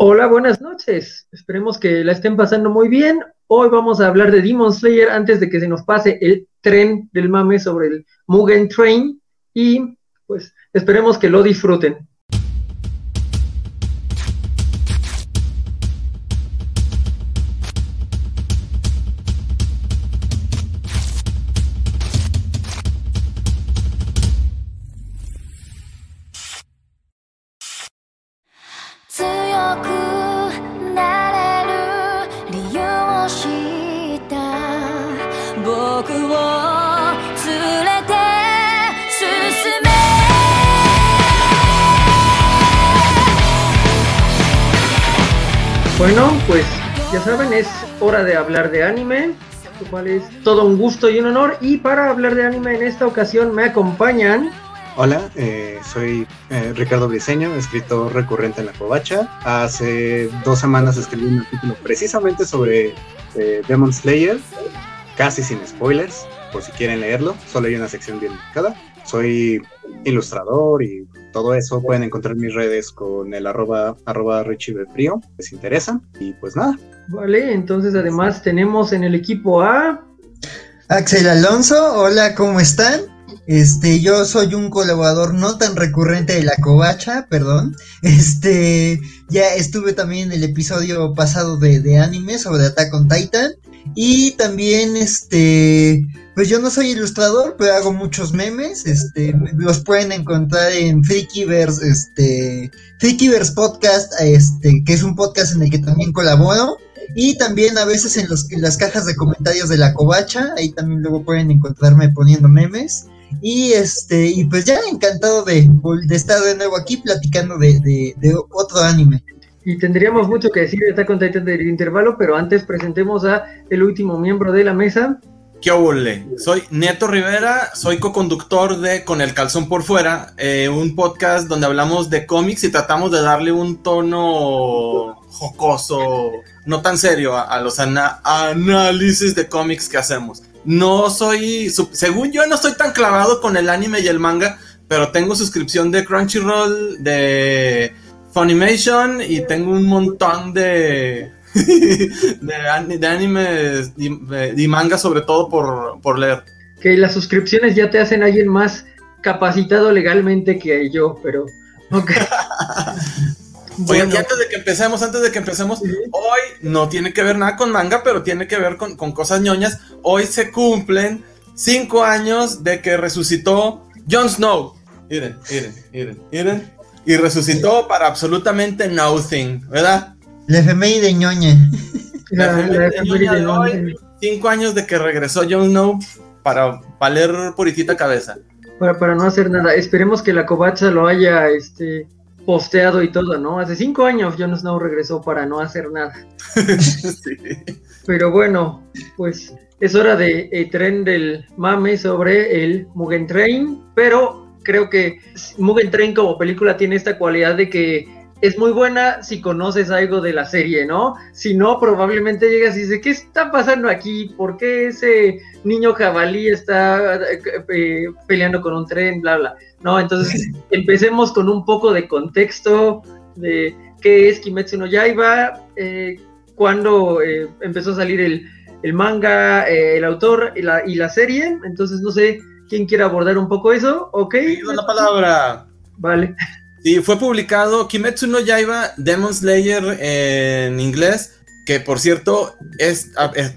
Hola, buenas noches. Esperemos que la estén pasando muy bien. Hoy vamos a hablar de Demon Slayer antes de que se nos pase el tren del mame sobre el Mugen Train y pues esperemos que lo disfruten. De hablar de anime, lo cual es todo un gusto y un honor. Y para hablar de anime en esta ocasión me acompañan. Hola, eh, soy eh, Ricardo Briseño, escritor recurrente en La Covacha. Hace dos semanas escribí un artículo precisamente sobre eh, Demon Slayer, casi sin spoilers, por si quieren leerlo. Solo hay una sección bien marcada. Soy ilustrador y todo eso. Pueden encontrar mis redes con el arroba, arroba Frío, les interesa. Y pues nada. Vale, entonces además tenemos en el equipo a... Axel Alonso, hola, ¿cómo están? Este, yo soy un colaborador no tan recurrente de la covacha, perdón. Este, ya estuve también en el episodio pasado de, de anime sobre Attack on Titan. Y también, este, pues yo no soy ilustrador, pero hago muchos memes. Este, los pueden encontrar en Freakyverse, este, Freakyverse Podcast, este, que es un podcast en el que también colaboro. Y también a veces en, los, en las cajas de comentarios de la covacha, ahí también luego pueden encontrarme poniendo memes. Y este, y pues ya encantado de, de estar de nuevo aquí platicando de, de, otro anime. Y tendríamos mucho que decir de Attack on Titan del intervalo, pero antes presentemos a el último miembro de la mesa. ¿Qué ole? Soy Neto Rivera, soy co-conductor de Con el calzón por fuera, eh, un podcast donde hablamos de cómics y tratamos de darle un tono jocoso, no tan serio a, los análisis de cómics que hacemos no soy, según yo no estoy tan clavado con el anime y el manga, pero tengo suscripción de Crunchyroll, de Funimation y tengo un montón de, de, animes y, manga sobre todo por, leer. Que las suscripciones ya te hacen alguien más capacitado legalmente que yo, pero... Oye, antes de que empecemos, antes de que empecemos, hoy no tiene que ver nada con manga, pero tiene que ver con, cosas ñoñas. Hoy se cumplen cinco años de que resucitó Jon Snow. Miren, miren, miren, miren. Y resucitó para absolutamente nothing, ¿verdad? La FMI de ñoña. La de hoy, cinco años de que regresó Jon Snow para valer puritita cabeza. Para, para no hacer nada. Esperemos que la covacha lo haya, este posteado y todo, ¿no? Hace cinco años Jon Snow regresó para no hacer nada. Pero bueno, pues es hora de el tren del mame sobre el Mugen Train, pero creo que Mugen Train como película tiene esta cualidad de que es muy buena si conoces algo de la serie, ¿no? Si no, probablemente llegas y dices, ¿qué está pasando aquí? ¿Por qué ese niño jabalí está eh, peleando con un tren? Bla, bla. No, entonces empecemos con un poco de contexto de qué es Kimetsu no Yaiba, eh, cuándo eh, empezó a salir el, manga, el autor y la, y la, serie. Entonces, no sé quién quiere abordar un poco eso, ¿ok? la palabra. Vale. Sí, fue publicado Kimetsu no Yaiba Demon Slayer en inglés, que por cierto es,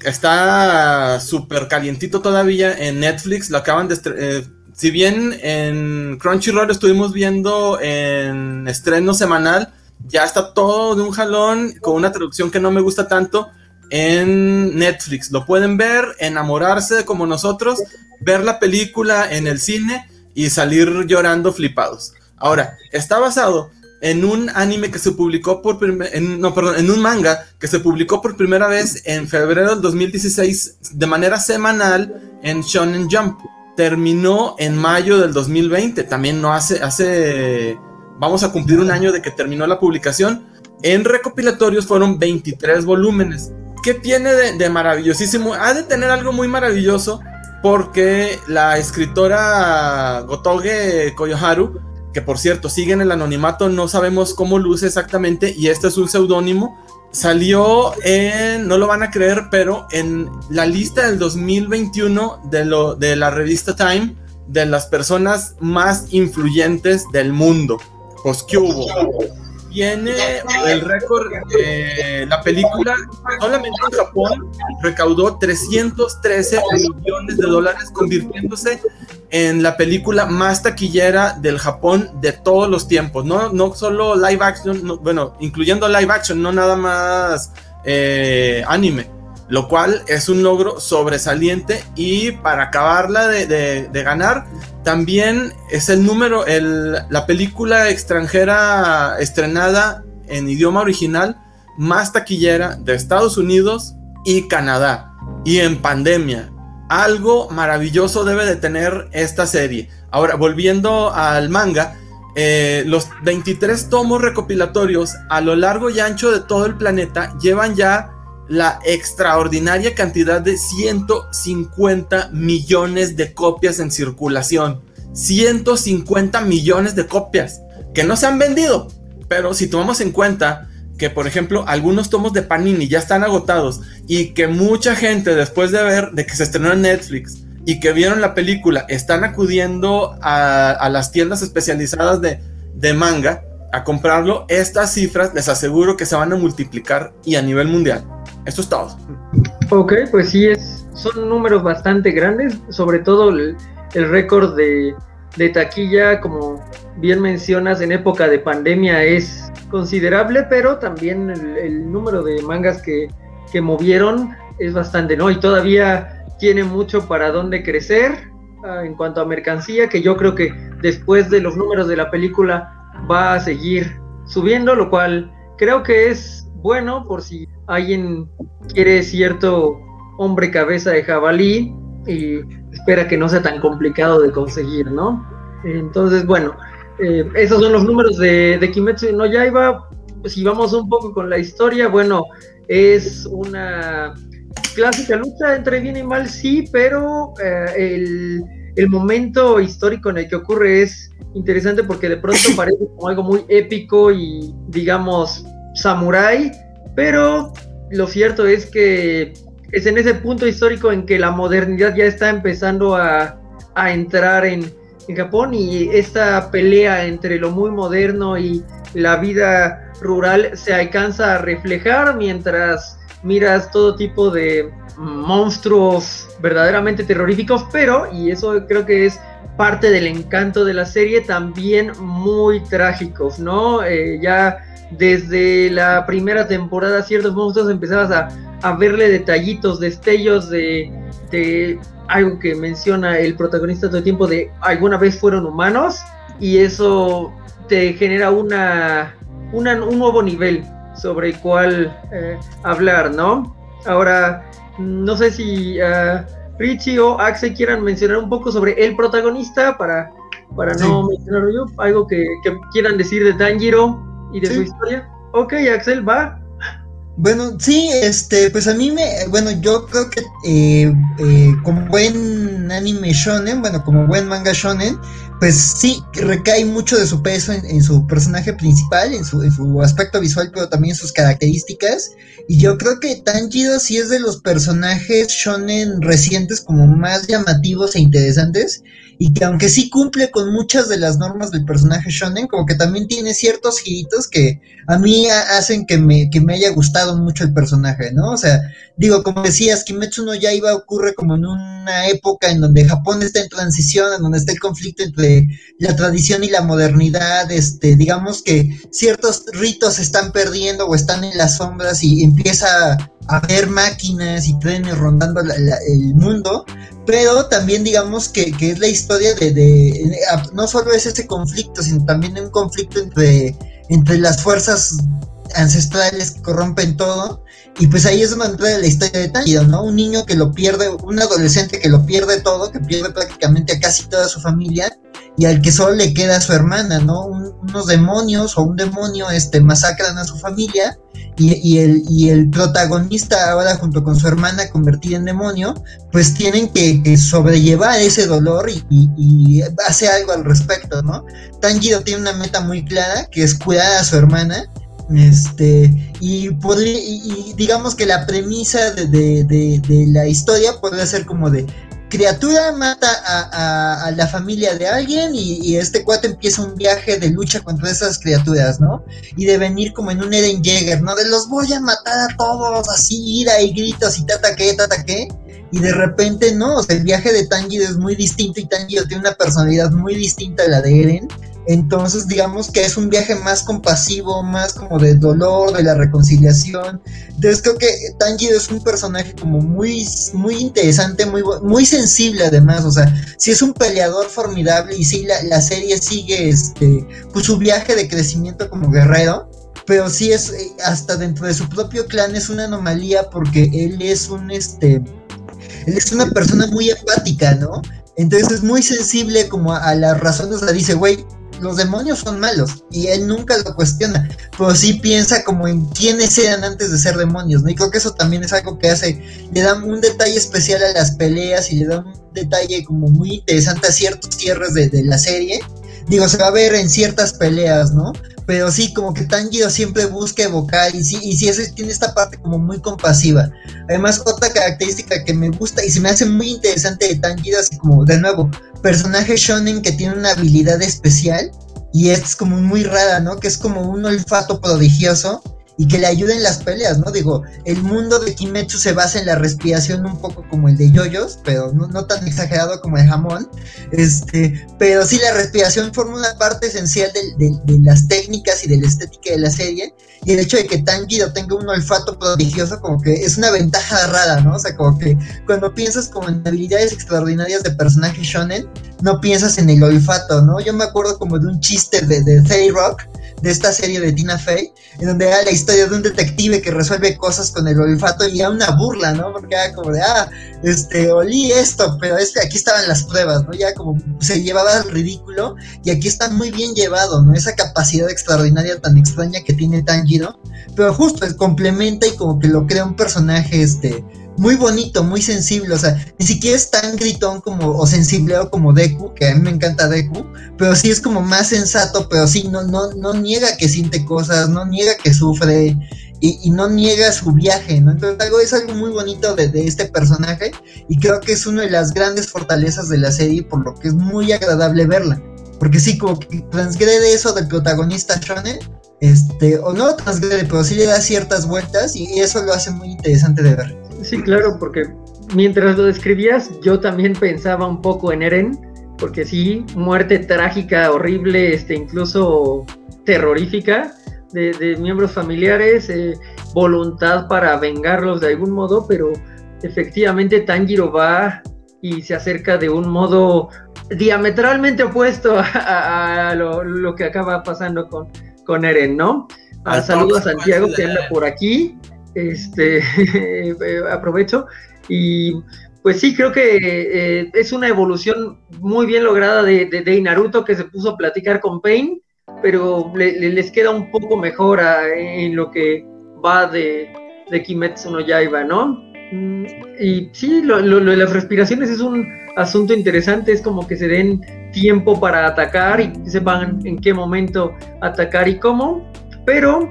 está súper calientito todavía en Netflix, lo acaban de... Si bien en Crunchyroll estuvimos viendo en estreno semanal, ya está todo de un jalón con una traducción que no me gusta tanto en Netflix. Lo pueden ver, enamorarse como nosotros, ver la película en el cine y salir llorando flipados. Ahora, está basado en un anime que se publicó por en, no, perdón, en un manga que se publicó por primera vez en febrero del 2016 de manera semanal en Shonen Jump. Terminó en mayo del 2020, también no hace, hace, vamos a cumplir un año de que terminó la publicación. En recopilatorios fueron 23 volúmenes. ¿Qué tiene de, maravillosísimo? Ha de tener algo muy maravilloso porque la escritora Gotoge Koyoharu que por cierto sigue en el anonimato, no sabemos cómo luce exactamente y este es un seudónimo. Salió en, no lo van a creer, pero en la lista del 2021 de, lo, de la revista Time de las personas más influyentes del mundo. Pues, ¿qué hubo? Tiene el récord, de la película solamente en Japón recaudó 313 millones de dólares, convirtiéndose en la película más taquillera del Japón de todos los tiempos. No, no solo live action, bueno, incluyendo live action, no nada más eh, anime lo cual es un logro sobresaliente y para acabarla de, ganar, también es el número, la película extranjera estrenada en idioma original más taquillera de Estados Unidos y Canadá y en pandemia. Algo maravilloso debe de tener esta serie. Ahora, volviendo al manga, eh, los 23 tomos recopilatorios a lo largo y ancho de todo el planeta llevan ya la extraordinaria cantidad de 150 millones de copias en circulación. 150 millones de copias que no se han vendido. Pero si tomamos en cuenta que, por ejemplo, algunos tomos de Panini ya están agotados y que mucha gente después de ver de que se estrenó en Netflix y que vieron la película están acudiendo a, las tiendas especializadas de, manga a comprarlo, estas cifras les aseguro que se van a multiplicar y a nivel mundial. Esto es todo. Ok, pues sí, es, son números bastante grandes, sobre todo el, récord de, taquilla, como bien mencionas, en época de pandemia es considerable, pero también el, número de mangas que, que, movieron es bastante, ¿no? Y todavía tiene mucho para dónde crecer ah, en cuanto a mercancía, que yo creo que después de los números de la película va a seguir subiendo, lo cual creo que es bueno por si alguien quiere cierto hombre cabeza de jabalí y espera que no sea tan complicado de conseguir, ¿no? Entonces, bueno, eh, esos son los números de, de Kimetsu no Yaiba. Si vamos un poco con la historia, bueno, es una clásica lucha entre bien y mal, sí, pero eh, el, el momento histórico en el que ocurre es interesante porque de pronto parece como algo muy épico y digamos samurái, pero lo cierto es que es en ese punto histórico en que la modernidad ya está empezando a, entrar en, Japón y esta pelea entre lo muy moderno y la vida rural se alcanza a reflejar mientras miras todo tipo de monstruos verdaderamente terroríficos, pero, y eso creo que es parte del encanto de la serie, también muy trágicos, ¿no? Eh, ya desde la primera temporada ciertos monstruos empezabas a, verle detallitos, destellos de, de, algo que menciona el protagonista todo el tiempo de alguna vez fueron humanos y eso te genera una, un nuevo nivel sobre el cual eh, hablar, ¿no? Ahora, no sé si uh, Richie o Axel quieran mencionar un poco sobre el protagonista para, para no mencionarlo yo, algo que, que quieran decir de Tanjiro y de su historia. Ok, Axel, va. Bueno, sí, este, pues a mí me, bueno, yo creo que eh, eh, como buen anime shonen, bueno, como buen manga shonen, pues sí, recae mucho de su peso en, su personaje principal, en su, en su, aspecto visual, pero también sus características. Y yo creo que Tanjiro sí es de los personajes shonen recientes como más llamativos e interesantes y que aunque sí cumple con muchas de las normas del personaje shonen, como que también tiene ciertos giritos que a mí hacen que me, que me haya gustado mucho el personaje, ¿no? O sea, digo, como decías, Kimetsu no Yaiba ocurre como en una época en donde Japón está en transición, en donde está el conflicto entre la tradición y la modernidad, este, digamos que ciertos ritos se están perdiendo o están en las sombras y empieza haber máquinas y trenes rondando el mundo, pero también digamos que, es la historia de, no solo es ese conflicto, sino también un conflicto entre, entre las fuerzas ancestrales que corrompen todo. Y pues ahí es donde entra la historia de Tanjiro, ¿no? Un niño que lo pierde, un adolescente que lo pierde todo, que pierde prácticamente a casi toda su familia y al que solo le queda a su hermana, ¿no? unos demonios o un demonio este, masacran a su familia y, el, y el protagonista ahora junto con su hermana convertida en demonio, pues tienen que, sobrellevar ese dolor y, y, algo al respecto, ¿no? Tanjiro tiene una meta muy clara, que es cuidar a su hermana, este, y, y, digamos que la premisa de, de, la historia podría ser como de criatura mata a, la familia de alguien y, este cuate empieza un viaje de lucha contra esas criaturas, ¿no? Y de venir como en un Eden Jäger, ¿no? De los voy a matar a todos, así, ira y gritos y tata que, tata que. Y de repente, no, o sea, el viaje de Tanjiro es muy distinto y Tanjiro tiene una personalidad muy distinta a la de Eren. Entonces, digamos que es un viaje más compasivo, más como de dolor, de la reconciliación. Entonces, creo que Tanjiro es un personaje como muy, muy interesante, muy, muy sensible además. O sea, sí es un peleador formidable y sí la, serie sigue este, pues, su viaje de crecimiento como guerrero. Pero sí es, eh, hasta dentro de su propio clan es una anomalía porque él es un, este, él es una persona muy empática, ¿no? Entonces es muy sensible como a, a las razones, o sea, dice, güey, los demonios son malos y él nunca lo cuestiona, pero sí piensa como en quiénes eran antes de ser demonios, ¿no? Y creo que eso también es algo que hace, le da un detalle especial a las peleas y le da un detalle como muy interesante a ciertos cierres de la serie. Digo, se va a ver en ciertas peleas, ¿no? Pero sí, como que Tanjiro siempre busca evocar y sí, y sí eso tiene esta parte como muy compasiva. Además, otra característica que me gusta y se me hace muy interesante de Tanjiro, así como, de nuevo, personaje shonen que tiene una habilidad especial y es como muy rara, ¿no? Que es como un olfato prodigioso y que le ayude en las peleas, ¿no? Digo, el mundo de Kimetsu se basa en la respiración un poco como el de yoyos, pero no, tan exagerado como el jamón, este, pero sí la respiración forma una parte esencial de, las técnicas y de la estética de la serie, y el hecho de que Tanjiro tenga un olfato prodigioso como que es una ventaja rara, ¿no? O sea, como que cuando piensas como en habilidades extraordinarias de personajes shonen, no piensas en el olfato, ¿no? Yo me acuerdo como de un chiste de, de Rock, de esta serie de Tina Fey, en donde era la historia de un detective que resuelve cosas con el olfato y era una burla, ¿no? Porque era como de, ah, este, olí esto, pero es que aquí estaban las pruebas, ¿no? Ya como se llevaba al ridículo y aquí está muy bien llevado, ¿no? Esa capacidad extraordinaria tan extraña que tiene Tanjiro, pero justo complementa y como que lo crea un personaje, este, muy bonito, muy sensible, o sea, ni siquiera es tan gritón como o sensible como Deku, que a mí me encanta Deku, pero sí es como más sensato, pero sí no no no niega que siente cosas, no niega que sufre y, no niega su viaje, ¿no? Entonces algo es algo muy bonito de, de, este personaje y creo que es una de las grandes fortalezas de la serie por lo que es muy agradable verla. Porque sí, como que transgrede eso del protagonista shonen, este, o no transgrede, pero sí le da ciertas vueltas y eso lo hace muy interesante de ver. Sí, claro, porque mientras lo describías, yo también pensaba un poco en Eren, porque sí, muerte trágica, horrible, este, incluso terrorífica de, miembros familiares, eh, voluntad para vengarlos de algún modo, pero efectivamente Tanjiro va y se acerca de un modo diametralmente opuesto a, lo, que acaba pasando con, con Eren, ¿no? Ah, saludos a Santiago que anda por aquí este, eh, aprovecho. Y pues sí, creo que eh, es una evolución muy bien lograda de, de, Naruto que se puso a platicar con Pain, pero les queda un poco mejor en lo que va de, de Kimetsu no Yaiba, ¿no? Y sí, lo, lo, de las respiraciones es un asunto interesante, es como que se den tiempo para atacar y sepan en qué momento atacar y cómo. Pero,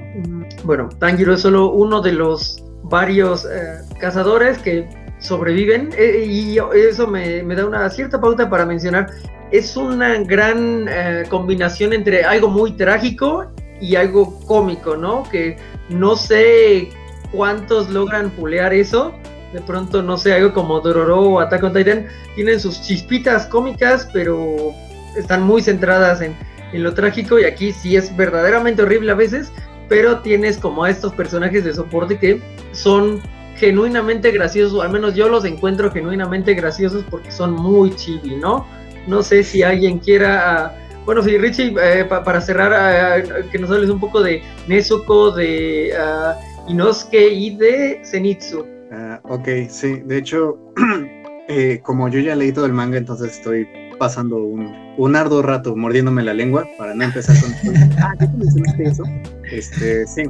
bueno, Tanjiro es solo uno de los varios eh, cazadores que sobreviven eh, y eso me, da una cierta pauta para mencionar. Es una gran eh, combinación entre algo muy trágico y algo cómico, ¿no? Que no sé cuántos logran pulear eso. De pronto, no sé, algo como Dororo o Attack on Titan tienen sus chispitas cómicas, pero están muy centradas en, en lo trágico y aquí sí es verdaderamente horrible a veces, pero tienes como a estos personajes de soporte que son genuinamente graciosos, o al menos yo los encuentro genuinamente graciosos porque son muy chibi, ¿no? No sé si alguien quiera... Ah, bueno, sí, Richie, eh, para cerrar, ah, que nos hables un poco de Nezuko, de uh, Inosuke y de Zenitsu. ok, sí, de hecho, eh, como yo ya leí todo el manga, entonces estoy pasando un, un arduo rato mordiéndome la lengua para no empezar con. ah, ¿qué mencionaste eso? Este, sí.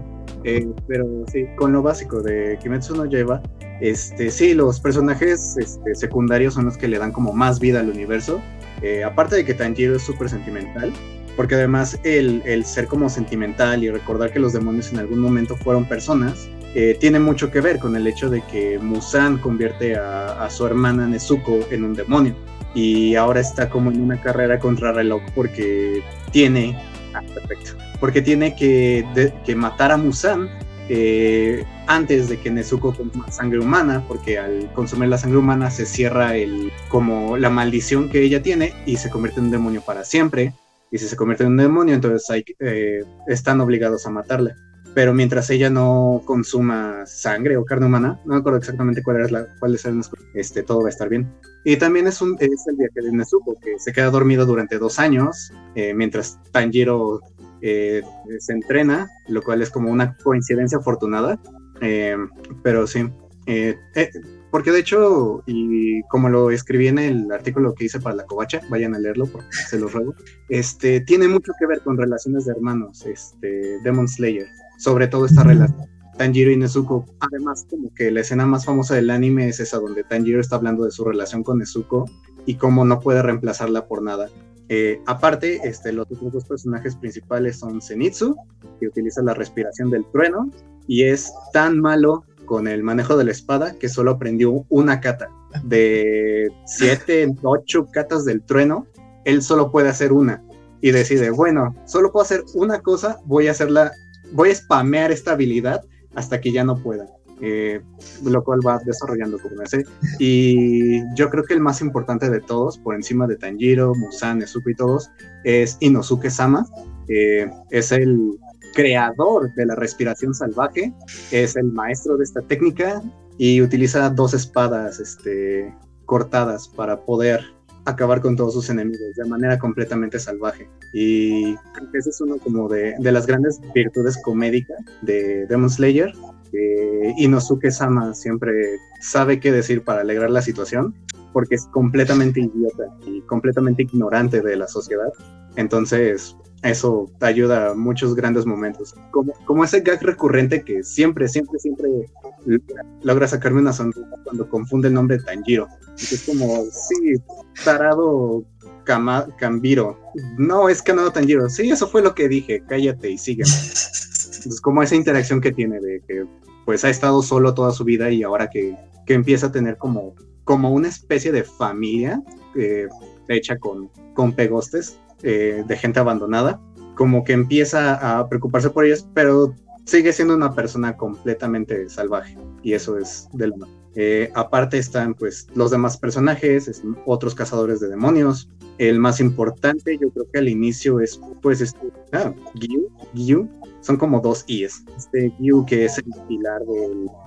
Eh, pero sí, con lo básico de Kimetsu no Yaiba, este, sí, los personajes este, secundarios son los que le dan como más vida al universo. Eh, aparte de que Tanjiro es súper sentimental, porque además el, el, ser como sentimental y recordar que los demonios en algún momento fueron personas, eh, tiene mucho que ver con el hecho de que Musan convierte a, a, su hermana Nezuko en un demonio y ahora está como en una carrera contra reloj porque tiene, ah, perfecto, porque tiene que, que matar a Musan eh, antes de que Nezuko consuma sangre humana, porque al consumir la sangre humana se cierra el, como la maldición que ella tiene y se convierte en un demonio para siempre. Y si se convierte en un demonio, entonces eh, están obligados a matarla pero mientras ella no consuma sangre o carne humana, no me acuerdo exactamente cuál es la, cuál es el, este, todo va a estar bien. Y también es, un, es el viaje de Nezuko, que se queda dormido durante dos años, eh, mientras Tanjiro eh, se entrena, lo cual es como una coincidencia afortunada, eh, pero sí. Porque de hecho, y como lo escribí en el artículo que hice para la covacha, vayan a leerlo porque se los ruego, este, tiene mucho que ver con relaciones de hermanos, este, Demon Slayer sobre todo esta relación. Tanjiro y Nezuko. Además, como que la escena más famosa del anime es esa donde Tanjiro está hablando de su relación con Nezuko y cómo no puede reemplazarla por nada. Eh, aparte, este, los otros dos personajes principales son Zenitsu, que utiliza la respiración del trueno y es tan malo con el manejo de la espada que solo aprendió una kata. De siete, ocho katas del trueno, él solo puede hacer una y decide, bueno, solo puedo hacer una cosa, voy a hacerla voy a spamear esta habilidad hasta que ya no pueda. Eh, lo cual va desarrollando como ese. Y yo creo que el más importante de todos, por encima de Tanjiro, Musan, Nezuko y todos, es Inosuke Sama. es el creador de la respiración salvaje, es el maestro de esta técnica y utiliza dos espadas este, cortadas para poder acabar con todos sus enemigos de manera completamente salvaje. Y creo que ese es uno como de, de las grandes virtudes comédicas de Demon Slayer. Eh, Inosuke Sama siempre sabe qué decir para alegrar la situación, porque es completamente idiota y completamente ignorante de la sociedad. Entonces, eso ayuda a muchos grandes momentos. Como, como ese gag recurrente que siempre, siempre, siempre logra sacarme una sonrisa cuando confunde el nombre de Tanjiro. Es como, sí, tarado Kama, Kambiro. No, es Kanado Tanjiro. Sí, eso fue lo que dije. Cállate y sígueme. Como esa interacción que tiene de que pues ha estado solo toda su vida y ahora que, que empieza a tener como, como una especie de familia eh, hecha con, con pegostes eh, de gente abandonada, como que empieza a preocuparse por ellos, pero sigue siendo una persona completamente salvaje y eso es de lo eh, aparte están pues los demás personajes, otros cazadores de demonios. El más importante yo creo que al inicio es pues este, ah, Gyu, son como dos I's. Este Gyu que es el pilar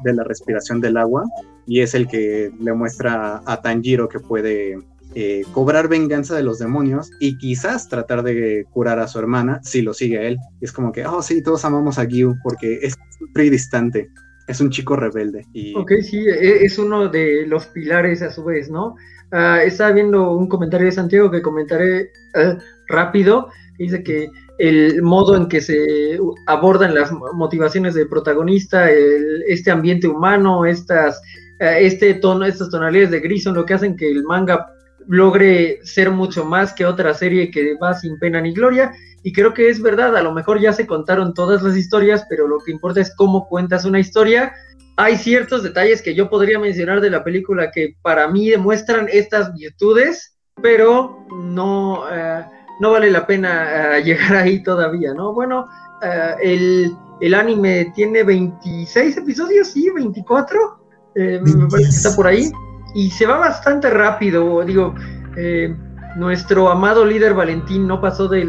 de la respiración del agua y es el que le muestra a Tanjiro que puede eh, cobrar venganza de los demonios y quizás tratar de curar a su hermana si lo sigue él. es como que, oh sí, todos amamos a Gyu porque es muy distante. Es un chico rebelde. Y... Ok, sí, e, es uno de los pilares a su vez, ¿no? Uh, estaba viendo un comentario de Santiago que comentaré uh, rápido. Dice que el modo en que se abordan las motivaciones del protagonista, este ambiente humano, estas, uh, este tono, estas tonalidades de gris son lo que hacen que el manga logre ser mucho más que otra serie que va sin pena ni gloria. Y creo que es verdad, a lo mejor ya se contaron todas las historias, pero lo que importa es cómo cuentas una historia. Hay ciertos detalles que yo podría mencionar de la película que para mí demuestran estas virtudes, pero no, eh, no vale la pena eh, llegar ahí todavía, ¿no? Bueno, eh, el, el, anime tiene 26 episodios, sí, 24, me parece que está por ahí y se va bastante rápido, digo, eh, nuestro amado líder Valentín no pasó de,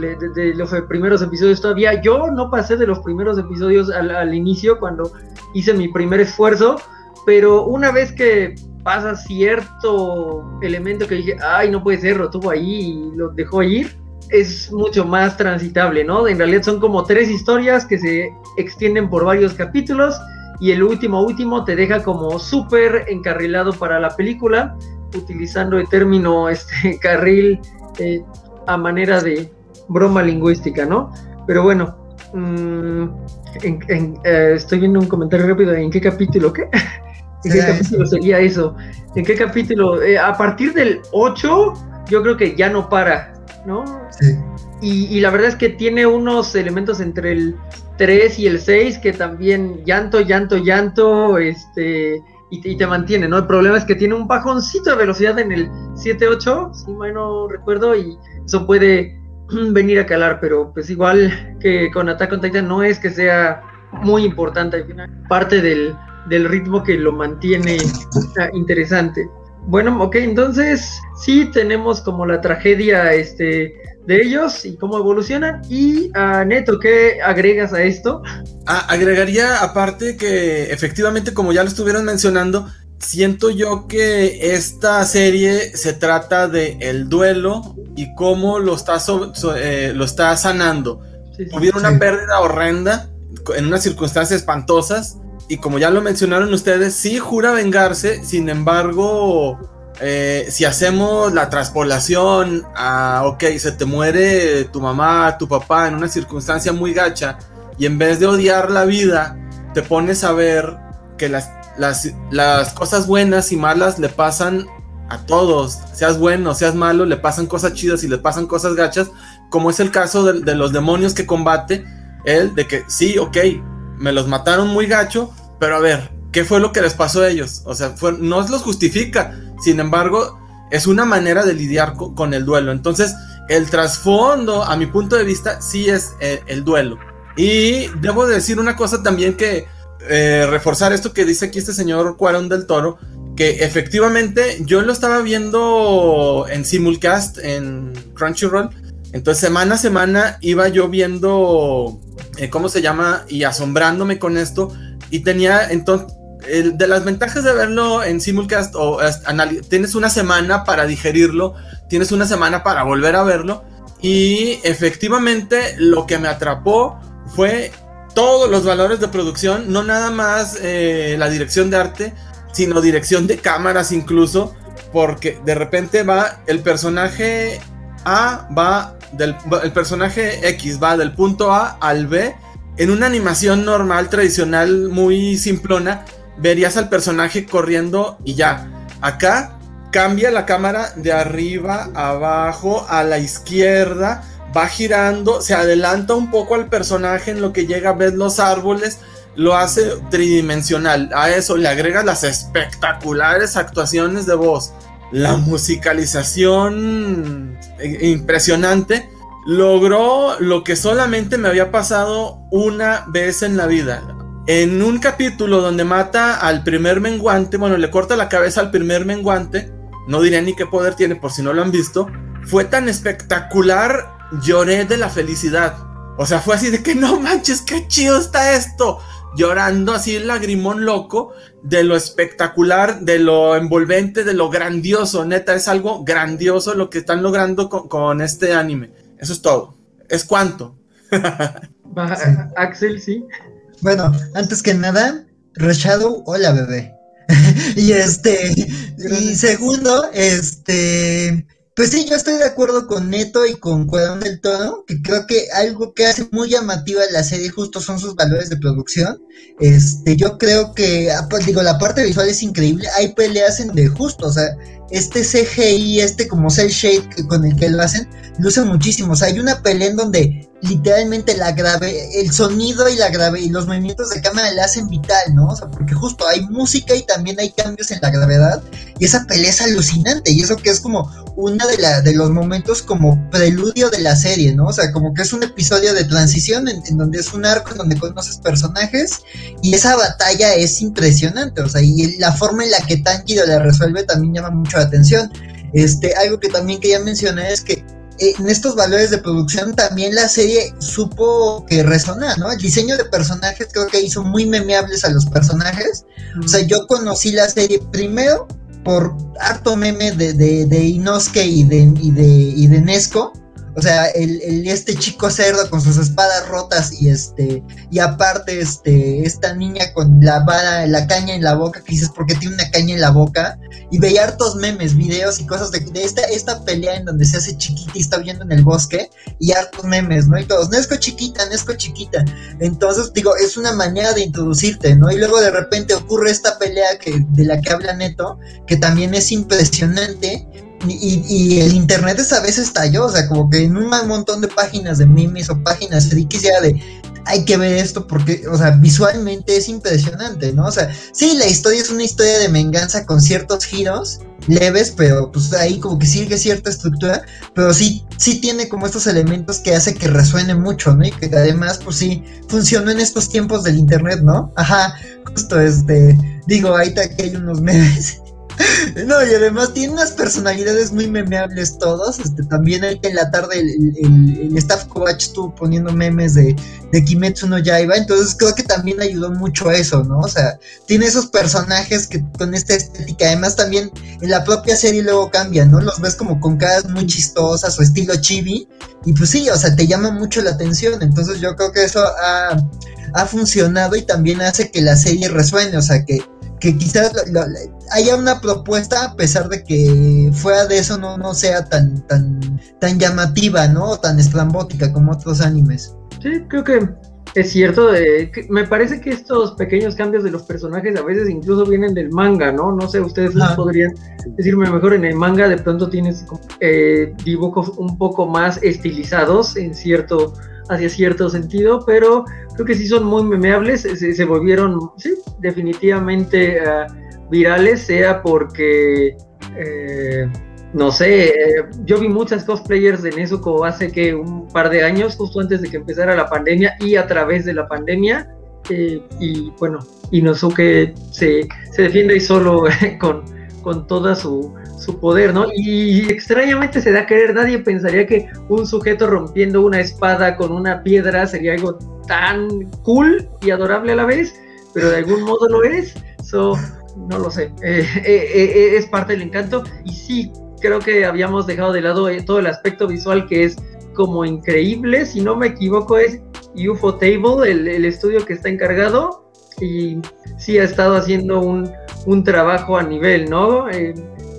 los primeros episodios todavía, yo no pasé de los primeros episodios al, inicio cuando hice mi primer esfuerzo, pero una vez que pasa cierto elemento que dije, ay, no puede ser, lo tuvo ahí y lo dejó ir, es mucho más transitable, ¿no? En realidad son como tres historias que se extienden por varios capítulos y el último último te deja como súper encarrilado para la película, utilizando el término este carril eh, a manera de broma lingüística, ¿no? Pero bueno, mm, eh, estoy viendo un comentario rápido. ¿En qué capítulo? ¿Qué? ¿En qué capítulo sería eso? ¿En qué capítulo? Eh, a partir del 8, yo creo que ya no para, ¿no? Sí. Y, la verdad es que tiene unos elementos entre el 3 y el 6 que también llanto, llanto, llanto, este, y te, mantiene, ¿no? El problema es que tiene un bajoncito de velocidad en el 7-8, si mal no recuerdo, y eso puede venir a calar, pero pues igual que con Attack on Titan no es que sea muy importante al final, parte del, del ritmo que lo mantiene interesante. Bueno, ok, entonces sí tenemos como la tragedia este, de ellos y cómo evolucionan. Y uh, Neto, ¿qué agregas a esto? Ah, agregaría aparte que efectivamente, como ya lo estuvieron mencionando, siento yo que esta serie se trata de el duelo y cómo lo está, eh, lo está sanando. Tuvieron una pérdida horrenda en unas circunstancias espantosas y como ya lo mencionaron ustedes, sí jura vengarse, sin embargo, eh, si hacemos la traspolación a, ok, se te muere tu mamá, tu papá en una circunstancia muy gacha, y en vez de odiar la vida, te pones a ver que las, las, cosas buenas y malas le pasan a todos, seas bueno, seas malo, le pasan cosas chidas y le pasan cosas gachas, como es el caso de, de los demonios que combate él, de que sí, ok, me los mataron muy gacho, pero a ver, ¿qué fue lo que les pasó a ellos? O sea, no los justifica, sin embargo, es una manera de lidiar con, el duelo. Entonces, el trasfondo, a mi punto de vista, sí es eh, el duelo. Y debo decir una cosa también que eh, reforzar esto que dice aquí este señor Cuarón del Toro, que efectivamente yo lo estaba viendo en simulcast en Crunchyroll. Entonces semana a semana iba yo viendo, eh, ¿cómo se llama? Y asombrándome con esto. Y tenía entonces, de las ventajas de verlo en simulcast o tienes una semana para digerirlo, tienes una semana para volver a verlo. Y efectivamente lo que me atrapó fue todos los valores de producción, no nada más eh, la dirección de arte, sino dirección de cámaras incluso, porque de repente va el personaje A, va del el personaje X, va del punto A al B en una animación normal, tradicional, muy simplona, verías al personaje corriendo y ya. Acá cambia la cámara de arriba abajo, a la izquierda, va girando, se adelanta un poco al personaje en lo que llega a ver los árboles, lo hace tridimensional. A eso le agrega las espectaculares actuaciones de voz, la musicalización impresionante logró lo que solamente me había pasado una vez en la vida. En un capítulo donde mata al primer menguante, bueno, le corta la cabeza al primer menguante, no diré ni qué poder tiene por si no lo han visto, fue tan espectacular, lloré de la felicidad. O sea, fue así de que no manches, qué chido está esto. Llorando así lagrimón loco de lo espectacular, de lo envolvente, de lo grandioso. Neta, es algo grandioso lo que están logrando con este anime. Eso es todo. ¿Es cuánto? Axel, sí. Bueno, antes que nada, Rechado, hola bebé. y este, y segundo, este, pues sí, yo estoy de acuerdo con Neto y con Cuadrón del Toro, que creo que algo que hace muy llamativa la serie justo son sus valores de producción. Este, yo creo que, ah, pues, digo, la parte visual es increíble, hay peleas en de justo, o sea, este CGI, este como cel shade con el que lo hacen, luce muchísimo. O sea, hay una pelea en donde literalmente la grave, el sonido y la grave y los movimientos de cámara le hacen vital, ¿no? O sea, porque justo hay música y también hay cambios en la gravedad y esa pelea es alucinante y eso que es como una de, la, de los momentos como preludio de la serie, ¿no? O sea, como que es un episodio de transición en, donde es un arco en donde conoces personajes y esa batalla es impresionante, o sea, y la forma en la que Tanjiro la resuelve también llama mucho la atención. Este, algo que también quería mencionar es que eh, en estos valores de producción también la serie supo que resonar, ¿no? El diseño de personajes creo que hizo muy memeables a los personajes. O sea, yo conocí la serie primero por harto meme de, de, Inosuke y de, y de, y de Nesco, O sea, el, este chico cerdo con sus espadas rotas y este, y aparte, este, esta niña con la vara, la caña en la boca, que dices, ¿por qué tiene una caña en la boca? Y veía hartos memes, videos y cosas de, de esta, esta pelea en donde se hace chiquita y está viendo en el bosque, y hartos memes, ¿no? Y todos, Nesco chiquita, Nesco chiquita. Entonces, digo, es una manera de introducirte, ¿no? Y luego de repente ocurre esta pelea que, de la que habla Neto, que también es impresionante y, el internet esa vez estalló, o sea, como que en un montón de páginas de memes o páginas frikis ya de hay que ver esto porque, o sea, visualmente es impresionante, ¿no? O sea, sí, la historia es una historia de venganza con ciertos giros leves, pero pues ahí como que sigue cierta estructura, pero sí, sí tiene como estos elementos que hace que resuene mucho, ¿no? Y que además, pues sí, funcionó en estos tiempos del internet, ¿no? Ajá, justo este, digo, ahí que hay unos memes No, y además tiene unas personalidades muy memeables todos. Este, también en la tarde el, staff Kovac estuvo poniendo memes de, de Kimetsu no Yaiba. Entonces creo que también ayudó mucho a eso, ¿no? O sea, tiene esos personajes que con esta estética. Además, también en la propia serie luego cambian, ¿no? Los ves como con caras muy chistosas o estilo chibi. Y pues sí, o sea, te llama mucho la atención. Entonces yo creo que eso ha, ha funcionado y también hace que la serie resuene. O sea, que que quizás haya una propuesta a pesar de que fuera de eso no, no sea tan, tan, tan llamativa, ¿no? tan estrambótica como otros animes. Sí, creo que es cierto. me parece que estos pequeños cambios de los personajes a veces incluso vienen del manga, ¿no? No sé, ustedes podrían decirme mejor. En el manga de pronto tienes eh, dibujos un poco más estilizados en cierto hacia cierto sentido, pero creo que sí son muy memeables, se, volvieron, sí, definitivamente eh, virales, sea porque, eh, no sé, eh, yo vi muchas cosplayers de Nezuko hace que un par de años, justo antes de que empezara la pandemia y a través de la pandemia, y bueno, Inosuke se, se defiende solo con, con toda su, su poder, ¿no? Y extrañamente se da a querer, nadie pensaría que un sujeto rompiendo una espada con una piedra sería algo tan cool y adorable a la vez, pero de algún modo lo es, so, no lo sé, eh, eh, eh, es parte del encanto. Y sí, creo que habíamos dejado de lado todo el aspecto visual que es como increíble, si no me equivoco es UFO Table, el, estudio que está encargado. Y sí ha estado haciendo un, un trabajo a nivel, ¿no?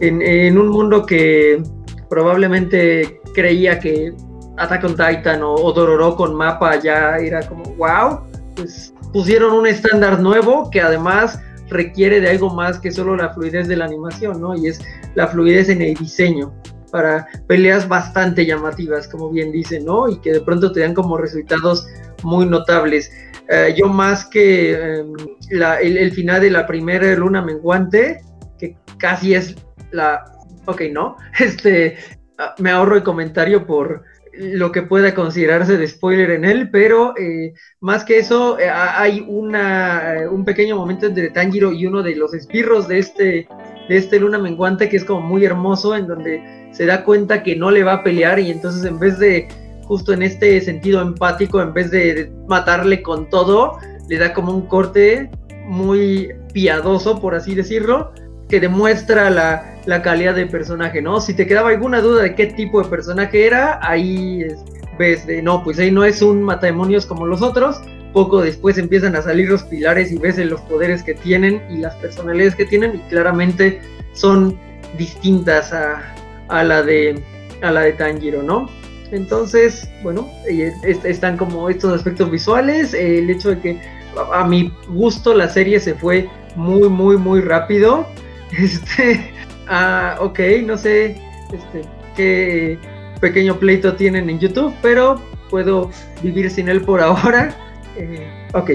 en, un mundo que probablemente creía que Attack on Titan o, Dororo con mapa ya era como wow, pues pusieron un estándar nuevo que además requiere de algo más que solo la fluidez de la animación, ¿no? Y es la fluidez en el diseño para peleas bastante llamativas, como bien dicen, ¿no? Y que de pronto te dan como resultados muy notables. Eh, yo más que em, el, el, final de la primera luna menguante, que casi es la... Ok, no. Este, ah, me ahorro el comentario por lo que pueda considerarse de spoiler en él, pero eh, más que eso, eh, hay una, eh, un pequeño momento entre Tanjiro y uno de los espirros de este, de este Luna Menguante que es como muy hermoso, en donde se da cuenta que no le va a pelear y entonces en vez de, justo en este sentido empático, en vez de matarle con todo, le da como un corte muy piadoso, por así decirlo, que demuestra la, la, calidad del personaje, ¿no? Si te quedaba alguna duda de qué tipo de personaje era, ahí ves de, no, pues ahí no es un matademonios como los otros, poco después empiezan a salir los pilares y ves los poderes que tienen y las personalidades que tienen y claramente son distintas a, a la de a la de Tanjiro, ¿no? Entonces, bueno, están como estos aspectos visuales, el hecho de que a mi gusto la serie se fue muy, muy, muy rápido. Este, ah, ok, no sé este, qué pequeño pleito tienen en YouTube, pero puedo vivir sin él por ahora. Eh, ok,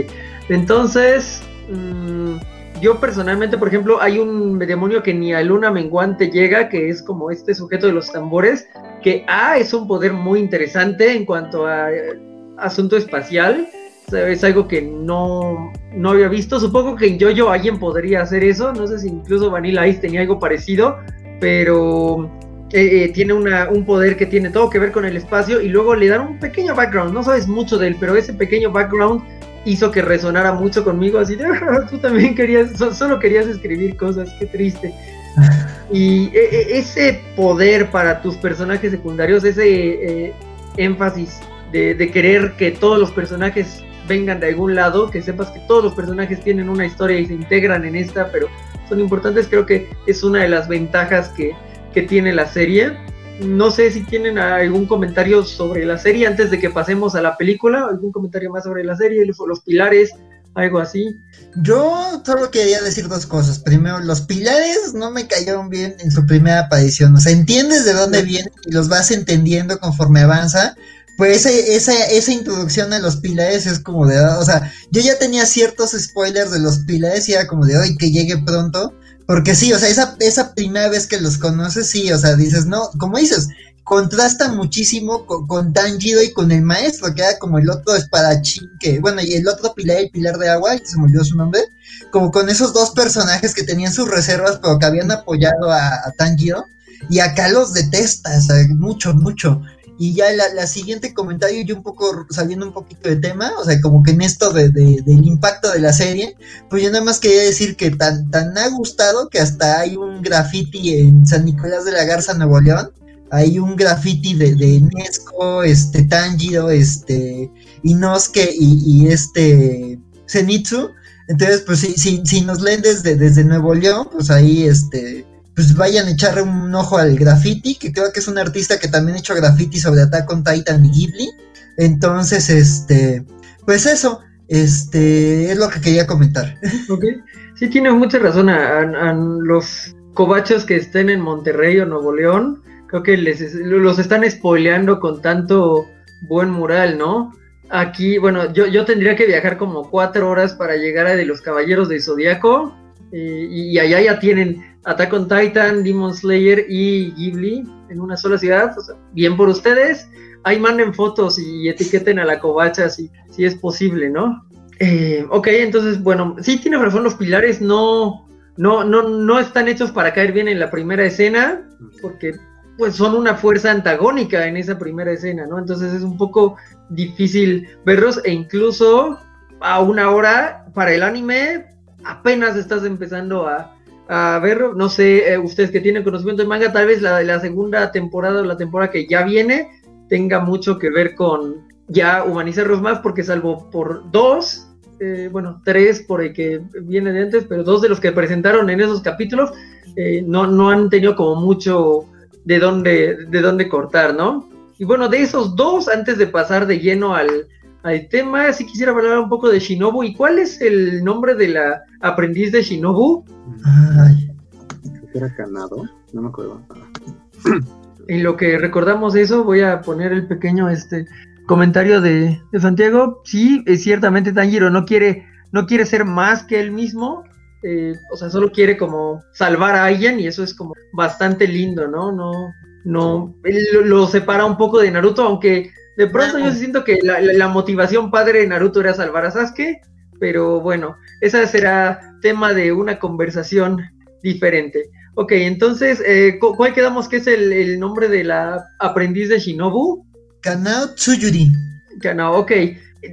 entonces, mm, yo personalmente, por ejemplo, hay un demonio que ni a luna menguante llega, que es como este sujeto de los tambores, que A ah, es un poder muy interesante en cuanto a eh, asunto espacial es algo que no, no había visto. Supongo que en Jojo alguien podría hacer eso. No sé si incluso Vanilla Ice tenía algo parecido, pero eh, eh, tiene una, un poder que tiene todo que ver con el espacio y luego le dan un pequeño background. No sabes mucho de él, pero ese pequeño background hizo que resonara mucho conmigo. Así de, ah, tú también querías, solo querías escribir cosas, qué triste. Y eh, ese poder para tus personajes secundarios, ese énfasis de, de querer que todos los personajes vengan de algún lado, que sepas que todos los personajes tienen una historia y se integran en esta, pero son importantes, creo que es una de las ventajas que, que tiene la serie. No sé si tienen algún comentario sobre la serie antes de que pasemos a la película, algún comentario más sobre la serie, los pilares, algo así. Yo solo quería decir dos cosas. Primero, los pilares no me cayeron bien en su primera aparición. O sea, entiendes de dónde vienen y los vas entendiendo conforme avanza, pues esa, esa introducción a los pilares es como de, o sea, yo ya tenía ciertos spoilers de los pilares y era como de, hoy que llegue pronto, porque sí, o sea, esa, esa primera vez que los conoces, sí, o sea, dices, no, como dices, contrasta muchísimo con, con Tanjiro y con el maestro, que era como el otro espadachín, que, bueno, y el otro pilar, el pilar de agua, que se me olvidó su nombre, como con esos dos personajes que tenían sus reservas, pero que habían apoyado a, a y acá los detestas, mucho, mucho. Y ya la, siguiente comentario, yo un poco saliendo un poquito de tema, o sea, como que en esto de, del impacto de la serie, pues yo nada más quería decir que tan, tan ha gustado que hasta hay un graffiti en San Nicolás de la Garza, Nuevo León. Hay un graffiti de, de Nesco, este, Tanjiro, este, Inosuke y, y este, Zenitsu. Entonces, pues si, si, si nos leen desde, desde Nuevo León, pues ahí, este, pues vayan a echarle un ojo al graffiti, que creo que es un artista que también ha hecho graffiti sobre Attack on Titan y Ghibli. Entonces, este, pues eso, este, es lo que quería comentar. Sí tiene mucha razón los cobachos que estén en Monterrey o Nuevo León, creo que les, los están spoileando con tanto buen mural, ¿no? Aquí, bueno, yo, yo tendría que viajar como cuatro horas para llegar a de los Caballeros de Zodíaco, eh, y allá ya tienen Attack on Titan, Demon Slayer y Ghibli en una sola ciudad. bien por ustedes. Ahí manden fotos y etiqueten a la covacha si, si es posible, ¿no? Eh, ok, entonces, bueno, sí tiene razón, los pilares no, no, no, no están hechos para caer bien en la primera escena, porque pues son una fuerza antagónica en esa primera escena, ¿no? Entonces es un poco difícil verlos e incluso a una hora para el anime apenas estás empezando a, a ver, no sé, eh, ustedes que tienen conocimiento de manga, tal vez la, la segunda temporada o la temporada que ya viene tenga mucho que ver con ya humanizarlos más, porque salvo por dos, eh, bueno, tres por el que viene de antes, pero dos de los que presentaron en esos capítulos eh, no, no han tenido como mucho de dónde, de dónde cortar, ¿no? Y bueno, de esos dos, antes de pasar de lleno al, al tema, sí quisiera hablar un poco de Shinobu. ¿Y cuál es el nombre de la aprendiz de Shinobu? Ay. ¿Era Kanado? No me acuerdo. En lo que recordamos eso, voy a poner el pequeño este comentario de, Santiago. Sí, es ciertamente Tanjiro no quiere, no quiere ser más que él mismo. Eh, o sea, solo quiere como salvar a alguien y eso es como bastante lindo, ¿no? No, no, él lo separa un poco de Naruto, aunque de pronto yo siento que la, motivación padre de Naruto era salvar a Sasuke, pero bueno, esa será tema de una conversación diferente. Ok, entonces, eh, ¿cuál quedamos que es el, nombre de la aprendiz de Shinobu? Kanao Tsuyuri. Kanao, ok.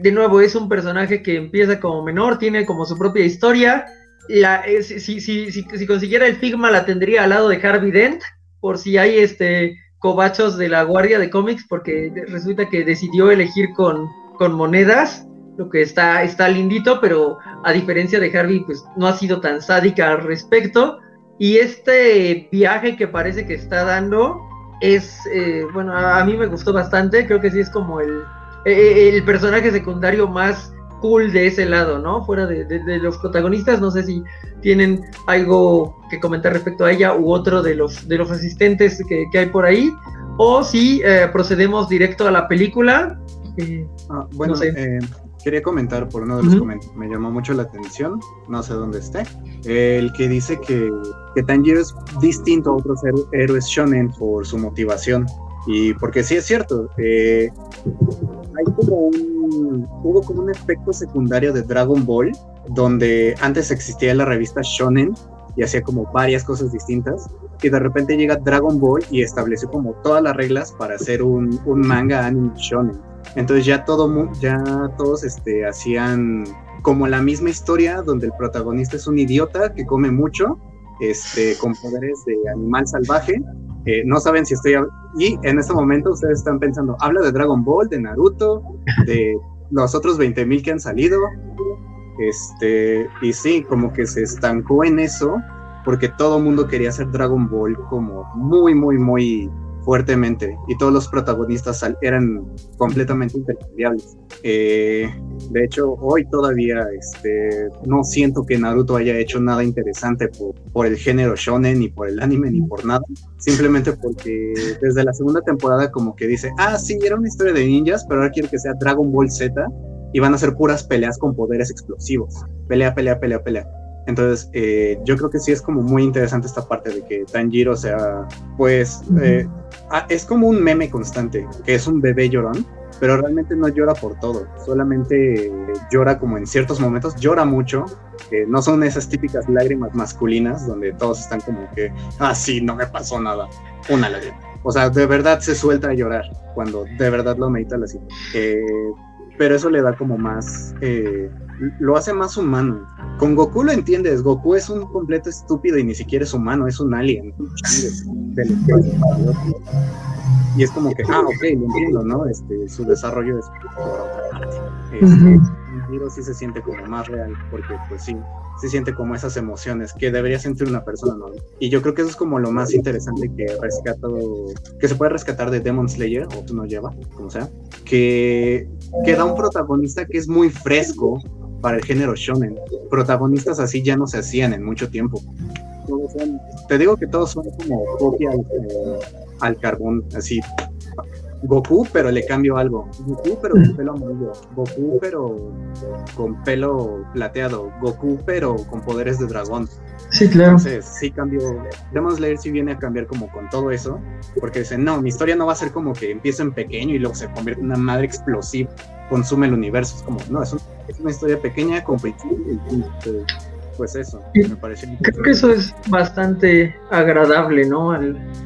De nuevo, es un personaje que empieza como menor, tiene como su propia historia. La, eh, si, si, si, si, consiguiera el Figma, la tendría al lado de Harvey Dent, por si hay este cobachos de la guardia de cómics porque resulta que decidió elegir con, con monedas, lo que está, está lindito, pero a diferencia de Harvey, pues no ha sido tan sádica al respecto. Y este viaje que parece que está dando es, eh, bueno, a, mí me gustó bastante, creo que sí es como el, e, e, el personaje secundario más cool de ese lado, ¿no? Fuera de, los protagonistas, no sé si tienen algo que comentar respecto a ella u otro de los, de los asistentes que, hay por ahí, o si eh, procedemos directo a la película. Eh, ah, bueno, eh, quería comentar por uno de los comentarios, me llamó mucho la atención, no sé dónde esté, el que dice que, que Tanjiro es distinto a otros héroes shonen por su motivación. Y porque sí es cierto, como un hubo como un efecto secundario de Dragon Ball, donde antes existía la revista Shonen y hacía como varias cosas distintas, y de repente llega Dragon Ball y estableció como todas las reglas para hacer un, un manga anime shonen. Entonces ya todo ya todos este hacían como la misma historia donde el protagonista es un idiota que come mucho, este con poderes de animal salvaje eh, no saben si estoy... Y en este momento ustedes están pensando, habla de Dragon Ball, de Naruto, de los otros 20.000 que han salido. Este, y sí, como que se estancó en eso, porque todo el mundo quería hacer Dragon Ball como muy, muy, muy fuertemente y todos los protagonistas eran completamente intercambiables. Eh, de hecho, hoy todavía este, no siento que Naruto haya hecho nada interesante por, el género shonen, ni por el anime, ni por nada. Simplemente porque desde la segunda temporada como que dice, ah, sí, era una historia de ninjas, pero ahora quiero que sea Dragon Ball Z y van a ser puras peleas con poderes explosivos. Pelea, pelea, pelea, pelea. Entonces, eh, yo creo que sí es como muy interesante esta parte de que Tanjiro sea, pues, eh, ah, es como un meme constante, que es un bebé llorón, pero realmente no llora por todo, solamente llora como en ciertos momentos, llora mucho, no son esas típicas lágrimas masculinas donde todos están como que, ah, sí, no me pasó nada, una lágrima. O sea, de verdad se suelta a llorar cuando de verdad lo medita la eh, pero eso le da como más lo hace más humano. Con Goku lo entiendes, Goku es un completo estúpido y ni siquiera es humano, es un alien. Y es como que, ah, ok, lo entiendo, ¿no? Este, su desarrollo es por Este, sí se siente como más real, porque pues sí, se siente como esas emociones que debería sentir una persona, ¿no? Y yo creo que eso es como lo más interesante que rescato, que se puede rescatar de Demon Slayer, o tú no lleva, como sea, que, que da un protagonista que es muy fresco, para el género shonen. Protagonistas así ya no se hacían en mucho tiempo. te digo que todos son como copias eh, al carbón, así. Goku, pero le cambio algo. Goku, pero con pelo amarillo. Goku, pero con pelo plateado. Goku, pero con poderes de dragón. Sí, claro. Entonces, sí cambio. Demon Slayer sí viene a cambiar como con todo eso. Porque dicen, no, mi historia no va a ser como que empieza en pequeño y luego se convierte en una madre explosiva, consume el universo. Es como, no, es un es una historia pequeña con pues eso, me parece Creo que eso es bastante agradable, ¿no?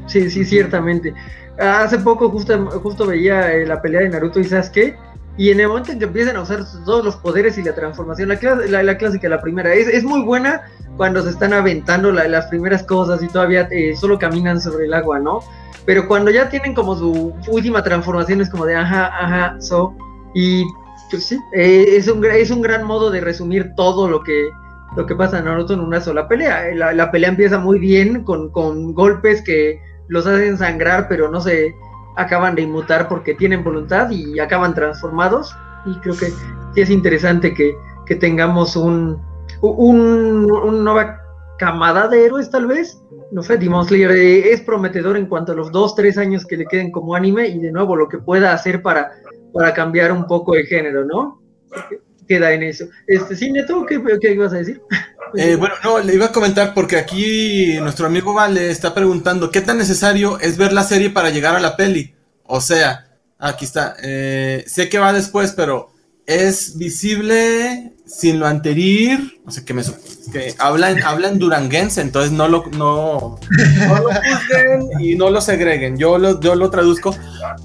sí, sí, ciertamente. Hace poco justo, justo veía eh, la pelea de Naruto y Sasuke, y en el momento en que empiezan a usar todos los poderes y la transformación, la, la, clásica, la primera, es, es, muy buena cuando se están aventando las primeras cosas y todavía eh, solo caminan sobre el agua, ¿no? Pero cuando ya tienen como su última transformación es como de ajá, ajá, so, y pues sí, eh, es, un, es un gran modo de resumir todo lo que, lo que pasa en Naruto en una sola pelea. La, pelea empieza muy bien, con, golpes que los hacen sangrar, pero no se acaban de inmutar porque tienen voluntad y acaban transformados. Y creo que es interesante que, tengamos un, un, un, nueva camada de héroes, tal vez. No sé, Demon Slayer eh, es prometedor en cuanto a los dos, tres años que le queden como anime y de nuevo lo que pueda hacer para para cambiar un poco el género, ¿no? Queda en eso. Este, sí, Neto, ¿qué, qué ibas a decir? Eh, bueno, no, le iba a comentar porque aquí nuestro amigo Vale está preguntando qué tan necesario es ver la serie para llegar a la peli. O sea, aquí está. Eh, sé que va después, pero es visible sin lo anterior. O sea, que me que hablan, hablan duranguense, entonces no lo, no, no juzguen y no lo segreguen. Yo lo, yo lo traduzco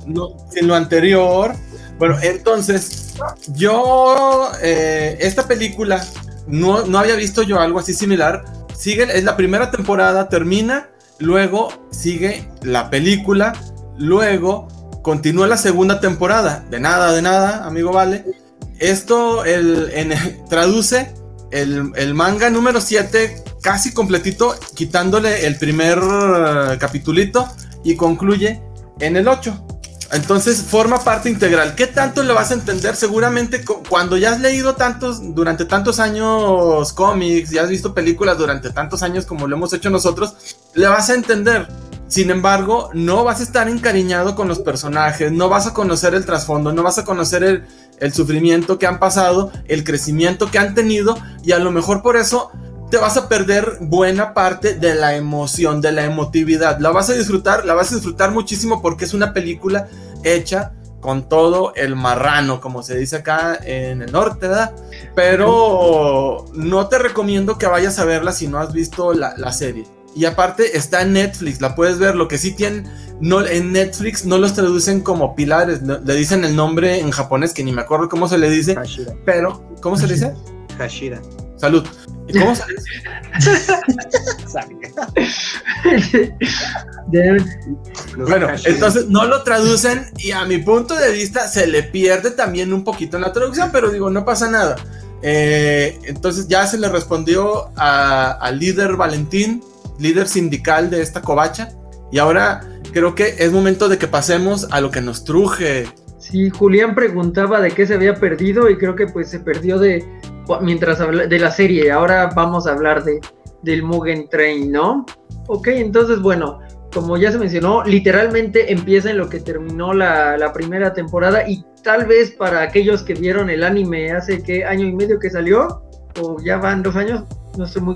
no, sin lo anterior bueno, entonces, yo, eh, esta película, no, no había visto yo algo así similar. Sigue, es la primera temporada, termina, luego sigue la película, luego continúa la segunda temporada. De nada, de nada, amigo Vale. Esto el, traduce el, el, manga número 7 casi completito, quitándole el primer uh, capitulito y concluye en el 8. Entonces forma parte integral. ¿Qué tanto lo vas a entender? Seguramente cuando ya has leído tantos, durante tantos años cómics, y has visto películas durante tantos años como lo hemos hecho nosotros, le vas a entender. Sin embargo, no vas a estar encariñado con los personajes, no vas a conocer el trasfondo, no vas a conocer el sufrimiento que han pasado, el crecimiento que han tenido, y a lo mejor por eso te vas a perder buena parte de la emoción, de la emotividad. La vas a disfrutar, la vas a disfrutar muchísimo porque es una película hecha con todo el marrano, como se dice acá en el norte, ¿verdad? Pero no te recomiendo que vayas a verla si no has visto la, serie. Y aparte está en Netflix, la puedes ver. Lo que sí tienen, no, en Netflix no los traducen como pilares, le dicen el nombre en japonés que ni me acuerdo cómo se le dice. Pero, ¿cómo se le dice? Hashira. Salud. ¿Y cómo dice? bueno, entonces no lo traducen y a mi punto de vista se le pierde también un poquito en la traducción, pero digo, no pasa nada. Eh, entonces ya se le respondió al líder Valentín, líder sindical de esta covacha, y ahora creo que es momento de que pasemos a lo que nos truje. Sí, Julián preguntaba de qué se había perdido y creo que pues se perdió de mientras habla de la serie. Ahora vamos a hablar de del Mugen Train, ¿no? Ok, entonces bueno, como ya se mencionó, literalmente empieza en lo que terminó la, la primera temporada y tal vez para aquellos que vieron el anime hace que año y medio que salió, o ya van dos años, no estoy muy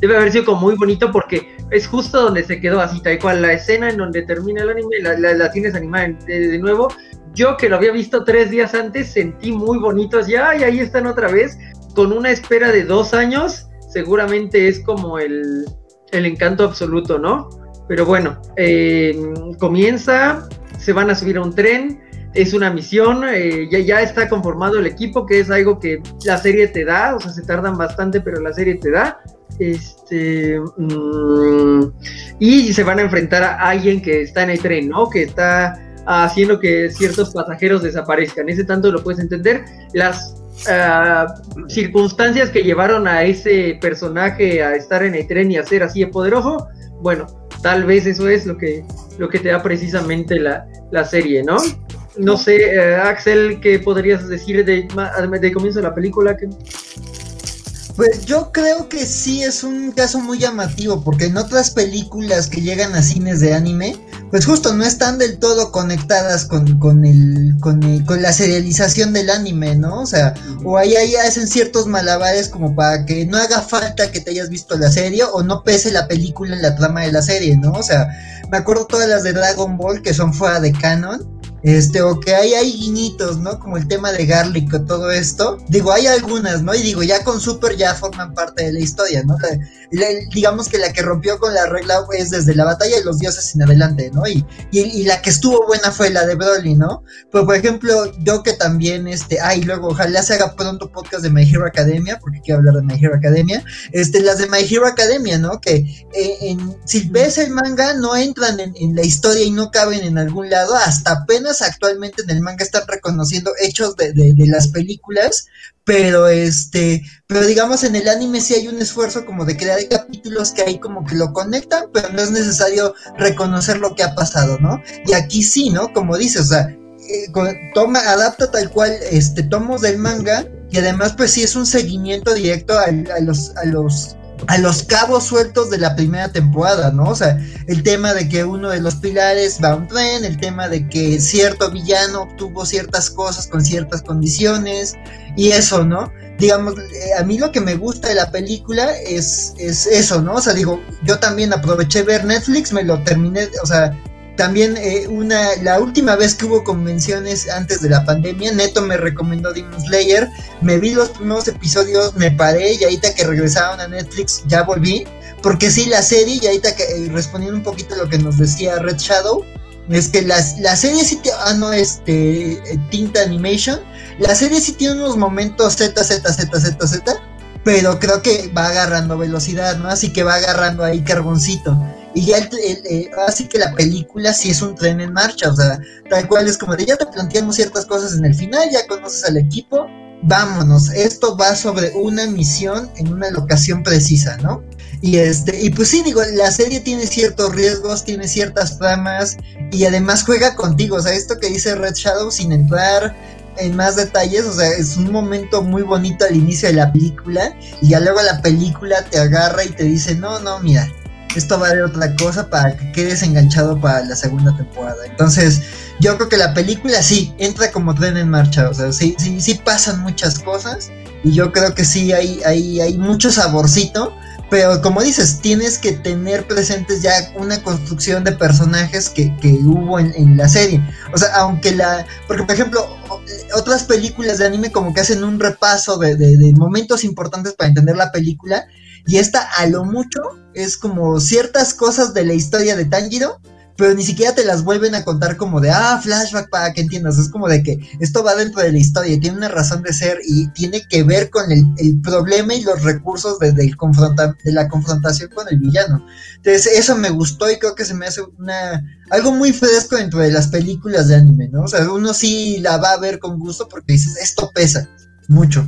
debe haber sido como muy bonito porque es justo donde se quedó así tal cual la escena en donde termina el anime la, la, tienes animada de, nuevo yo que lo había visto tres días antes sentí muy bonito así ay ahí están otra vez con una espera de dos años seguramente es como el, el encanto absoluto no pero bueno eh, comienza se van a subir a un tren es una misión, eh, ya, ya está conformado el equipo, que es algo que la serie te da, o sea, se tardan bastante, pero la serie te da. Este, mm, y se van a enfrentar a alguien que está en el tren, ¿no? Que está haciendo que ciertos pasajeros desaparezcan. Ese tanto lo puedes entender. Las ah, circunstancias que llevaron a ese personaje a estar en el tren y a ser así de poderoso, bueno, tal vez eso es lo que, lo que te da precisamente la, la serie, ¿no? no sé, eh, Axel, ¿qué podrías decir de, de comienzo de la película? Pues yo creo que sí es un caso muy llamativo, porque en otras películas que llegan a cines de anime, pues justo no están del todo conectadas con, con, el, con, con la serialización del anime, ¿no? O sea, o ahí, ahí hacen ciertos malabares como para que no haga falta que te hayas visto la serie o no pese la película en la trama de la serie, ¿no? O sea, me acuerdo todas las de Dragon Ball que son fuera de canon este, o que hay, hay guiñitos, ¿no? Como el tema de Garlic o todo esto. Digo, hay algunas, ¿no? Y digo, ya con Super ya forman parte de la historia, ¿no? digamos que la que rompió con la regla es desde la batalla de los dioses en adelante, ¿no? Y, y, la que estuvo buena fue la de Broly, ¿no? Pues por ejemplo, yo que también, este, ay, luego ojalá se haga pronto podcast de My Hero Academia, porque quiero hablar de My Hero Academia, este, las de My Hero Academia, ¿no? Que eh, en, si ves el manga no entran en, en la historia y no caben en algún lado, hasta apenas actualmente en el manga están reconociendo hechos de, las películas, pero este, pero digamos en el anime sí hay un esfuerzo como de crear capítulos que ahí como que lo conectan, pero no es necesario reconocer lo que ha pasado, ¿no? Y aquí sí, ¿no? Como dices, o sea, eh, toma, adapta tal cual este tomos del manga y además pues sí es un seguimiento directo a, los a los a los cabos sueltos de la primera temporada, ¿no? O sea, el tema de que uno de los pilares va a un tren, el tema de que cierto villano obtuvo ciertas cosas con ciertas condiciones y eso, ¿no? Digamos, eh, a mí lo que me gusta de la película es, es eso, ¿no? O sea, digo, yo también aproveché ver Netflix, me lo terminé, o sea, también eh, una, la última vez que hubo convenciones antes de la pandemia, Neto me recomendó Demon Slayer, me vi los primeros episodios, me paré y ahorita que regresaron a Netflix ya volví, porque sí, la serie, y ahorita que eh, respondiendo un poquito a lo que nos decía Red Shadow, es que la, serie sí tiene, ah no, este, eh, Tinta Animation, la serie sí tiene unos momentos Z, Z, Z, Z, Z, pero creo que va agarrando velocidad, ¿no? Así que va agarrando ahí carboncito. Y ya el, así que la película sí es un tren en marcha, o sea, tal cual es como de ya te planteamos ciertas cosas en el final, ya conoces al equipo, vámonos, esto va sobre una misión en una locación precisa, ¿no? Y este, y pues sí, digo, la serie tiene ciertos riesgos, tiene ciertas tramas, y además juega contigo, o sea, esto que dice Red Shadow sin entrar en más detalles, o sea, es un momento muy bonito al inicio de la película, y ya luego la película te agarra y te dice, no, no, mira, esto va de otra cosa para que quedes enganchado para la segunda temporada. Entonces, yo creo que la película sí entra como tren en marcha, o sea, sí, sí, sí pasan muchas cosas y yo creo que sí hay, hay, hay mucho saborcito, pero como dices, tienes que tener presentes ya una construcción de personajes que, que hubo en, la serie. O sea, aunque la, porque por ejemplo, otras películas de anime como que hacen un repaso de momentos importantes para entender la película y esta a lo mucho es como ciertas cosas de la historia de Tanjiro, pero ni siquiera te las vuelven a contar como de, ah, flashback para que entiendas, es como de que esto va dentro de la historia, y tiene una razón de ser y tiene que ver con el, problema y los recursos de, de la confrontación con el villano. Entonces eso me gustó y creo que se me hace una algo muy fresco dentro de las películas de anime, ¿no? O sea, uno sí la va a ver con gusto porque dices, esto pesa mucho.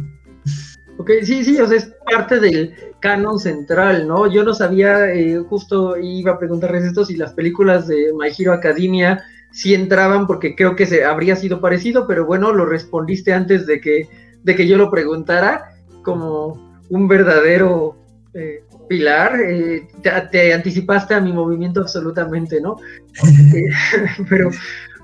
Ok, sí, sí, o sea, es parte del canon central, ¿no? Yo no sabía, eh, justo iba a preguntarles esto, si las películas de My Hero Academia sí entraban, porque creo que se habría sido parecido, pero bueno, lo respondiste antes de que, de que yo lo preguntara, como un verdadero eh, pilar, eh, te, anticipaste a mi movimiento absolutamente, ¿no? pero,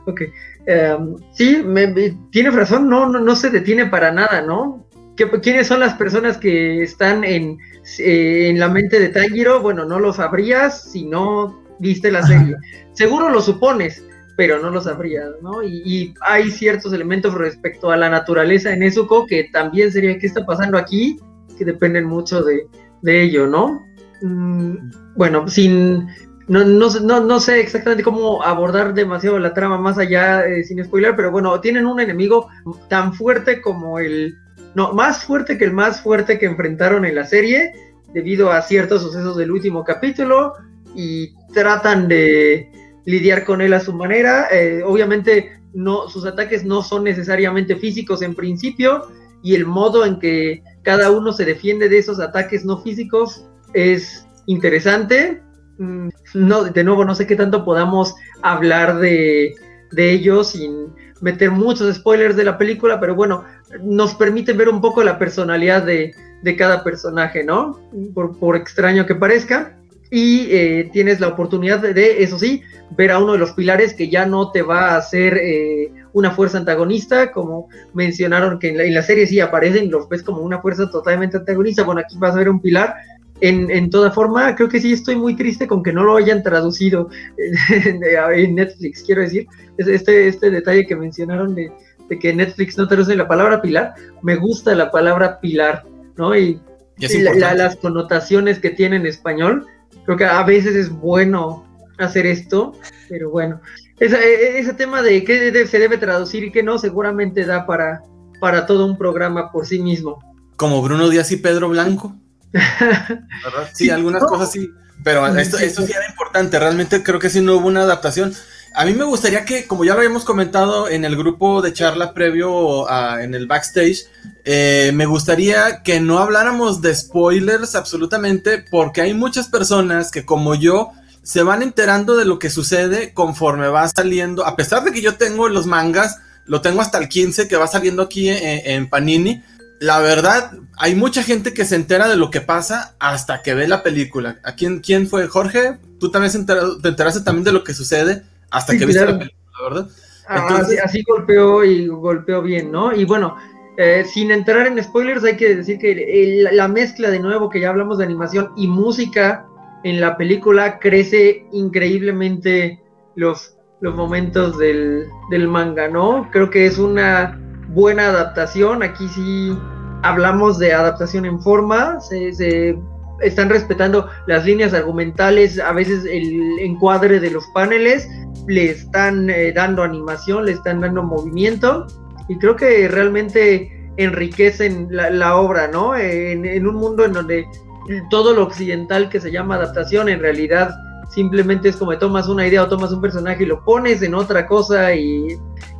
ok. Em, sí, me, tiene razón, no, no, no se detiene para nada, ¿no? ¿Quiénes son las personas que están en, eh, en la mente de Tanjiro? Bueno, no lo sabrías si no viste la serie. Seguro lo supones, pero no lo sabrías, ¿no? Y, hay ciertos elementos respecto a la naturaleza en Nezuko que también sería qué está pasando aquí, que dependen mucho de, ello, ¿no? Mm, bueno, sin no, no, no, sé exactamente cómo abordar demasiado la trama más allá eh, sin spoiler, pero bueno, tienen un enemigo tan fuerte como el no, más fuerte que el más fuerte que enfrentaron en la serie, debido a ciertos sucesos del último capítulo, y tratan de lidiar con él a su manera. Eh, obviamente, no, sus ataques no son necesariamente físicos en principio, y el modo en que cada uno se defiende de esos ataques no físicos es interesante. Mm, no, de nuevo, no sé qué tanto podamos hablar de, de ellos sin meter muchos spoilers de la película, pero bueno, nos permite ver un poco la personalidad de, cada personaje, ¿no? Por, extraño que parezca. Y eh, tienes la oportunidad de, eso sí, ver a uno de los pilares que ya no te va a hacer eh, una fuerza antagonista, como mencionaron que en la, serie sí aparecen, los ves como una fuerza totalmente antagonista. Bueno, aquí vas a ver un pilar en, toda forma, creo que sí estoy muy triste con que no lo hayan traducido en, Netflix, quiero decir, este, este detalle que mencionaron de, de que Netflix no traduce la palabra pilar, me gusta la palabra pilar, ¿no? Y, las connotaciones que tiene en español, creo que a veces es bueno hacer esto, pero bueno, ese, e, ese tema de qué se debe traducir y qué no, seguramente da para, para todo un programa por sí mismo. Como Bruno Díaz y Pedro Blanco. Sí, algunas cosas sí, pero esto, esto sí era importante, realmente creo que sí no hubo una adaptación. A mí me gustaría que, como ya lo habíamos comentado en el grupo de charla previo en el backstage, eh, me gustaría que no habláramos de spoilers absolutamente, porque hay muchas personas que, como yo, se van enterando de lo que sucede conforme va saliendo. A pesar de que yo tengo los mangas, lo tengo hasta el 15 que va saliendo aquí en, Panini. La verdad, hay mucha gente que se entera de lo que pasa hasta que ve la película. ¿A quién, quién fue Jorge? ¿Tú también te enteraste también de lo que sucede? Hasta que viste la película, ¿verdad? Así, golpeó y golpeó bien, ¿no? Y bueno, eh, sin entrar en spoilers, hay que decir que la mezcla de nuevo, que ya hablamos de animación y música en la película, crece increíblemente los, los momentos del, del manga, ¿no? Creo que es una buena adaptación. Aquí sí hablamos de adaptación en forma, se, se están respetando las líneas argumentales, a veces el encuadre de los paneles, le están eh, dando animación, le están dando movimiento y creo que realmente enriquecen la, obra, ¿no? En, un mundo en donde todo lo occidental que se llama adaptación en realidad simplemente es como tomas una idea o tomas un personaje y lo pones en otra cosa y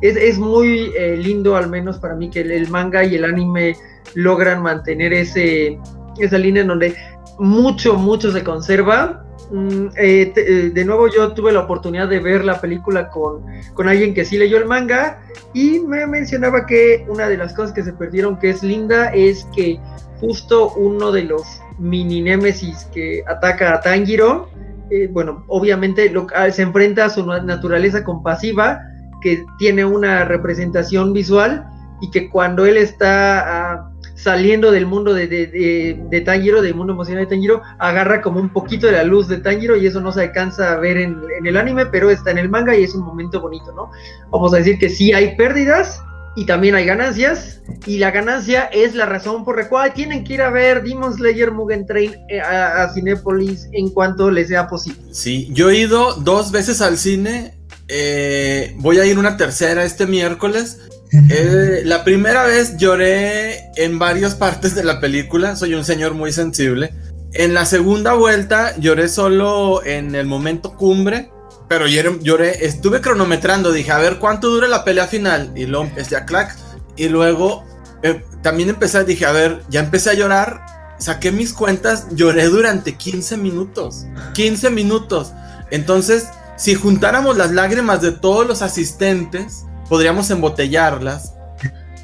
es, muy eh, lindo al menos para mí que el, manga y el anime logran mantener ese esa línea en donde mucho, mucho se conserva. Mm, eh, eh, de nuevo yo tuve la oportunidad de ver la película con, con, alguien que sí leyó el manga y me mencionaba que una de las cosas que se perdieron que es linda es que justo uno de los mini némesis que ataca a Tanjiro, eh, bueno, obviamente lo, ah, se enfrenta a su naturaleza compasiva que tiene una representación visual y que cuando él está... saliendo del mundo de, de, Tanjiro, del mundo emocional de Tanjiro, agarra como un poquito de la luz de Tanjiro y eso no se alcanza a ver en, el anime, pero está en el manga y es un momento bonito, ¿no? Vamos a decir que sí hay pérdidas y también hay ganancias, y la ganancia es la razón por la cual tienen que ir a ver Demon Slayer Mugen Train eh, a, a Cinépolis en cuanto les sea posible. Sí, yo he ido dos veces al cine, eh, voy a ir una tercera este miércoles. Eh, la primera vez lloré en varias partes de la película, soy un señor muy sensible. En la segunda vuelta lloré solo en el momento cumbre, pero lloré, lloré, estuve cronometrando, dije, a ver cuánto dura la pelea final, y luego empecé a clack, y luego eh, también empecé, dije, a ver, ya empecé a llorar, saqué mis cuentas, lloré durante 15 minutos, 15 minutos. Entonces, si juntáramos las lágrimas de todos los asistentes, podríamos embotellarlas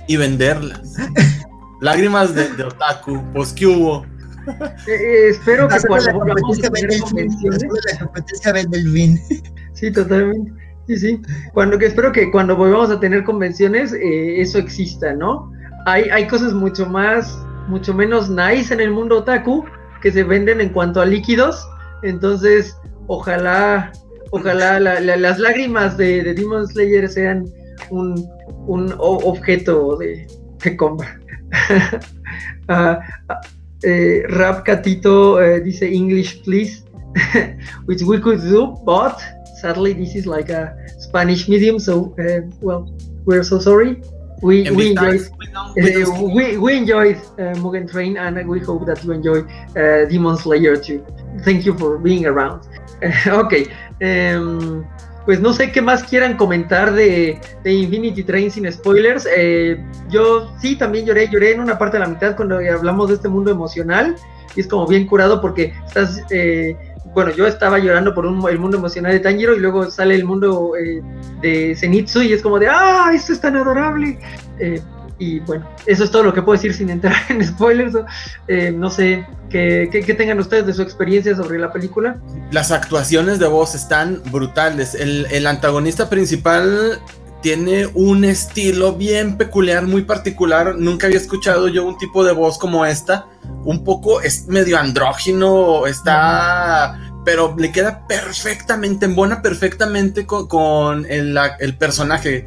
y venderlas. lágrimas de, de otaku, pues que hubo. Eh, eh, espero que cuando la volvamos competencia vende la competencia vende el vin. Sí, totalmente. Sí, sí. Cuando que espero que cuando volvamos a tener convenciones, eh, eso exista, ¿no? Hay, hay cosas mucho más, mucho menos nice en el mundo otaku que se venden en cuanto a líquidos. Entonces, ojalá, ojalá la- la- las lágrimas de, de Demon Slayer sean un, un objeto de, de compra. Ah, eh, Rap Catito eh, dice English, please. which we could do, but sadly this is like a Spanish medium, so uh, well, we're so sorry. We, we enjoyed we uh, we, we enjoyed uh, Mugen Train and we hope that you enjoy uh, Demon Slayer too. Thank you for being around. ok, em, pues no sé qué más quieran comentar de, Infinity Train sin spoilers. Eh, yo sí también lloré, lloré en una parte de la mitad cuando hablamos de este mundo emocional y es como bien curado porque estás, eh, bueno, yo estaba llorando por el mundo emocional de Tanjiro y luego sale el mundo eh, de Zenitsu y es como de, ah, esto es tan adorable. Y bueno, eso es todo lo que puedo decir sin entrar en spoilers. ¿no? Eh, sé qué, qué- tengan ustedes de su experiencia sobre la película. Las actuaciones de voz están brutales. El, el antagonista principal tiene un estilo bien peculiar, muy particular. Nunca había escuchado yo un tipo de voz como esta. Un poco es medio andrógino, está. Pero le queda perfectamente, embona perfectamente con, con el, el personaje.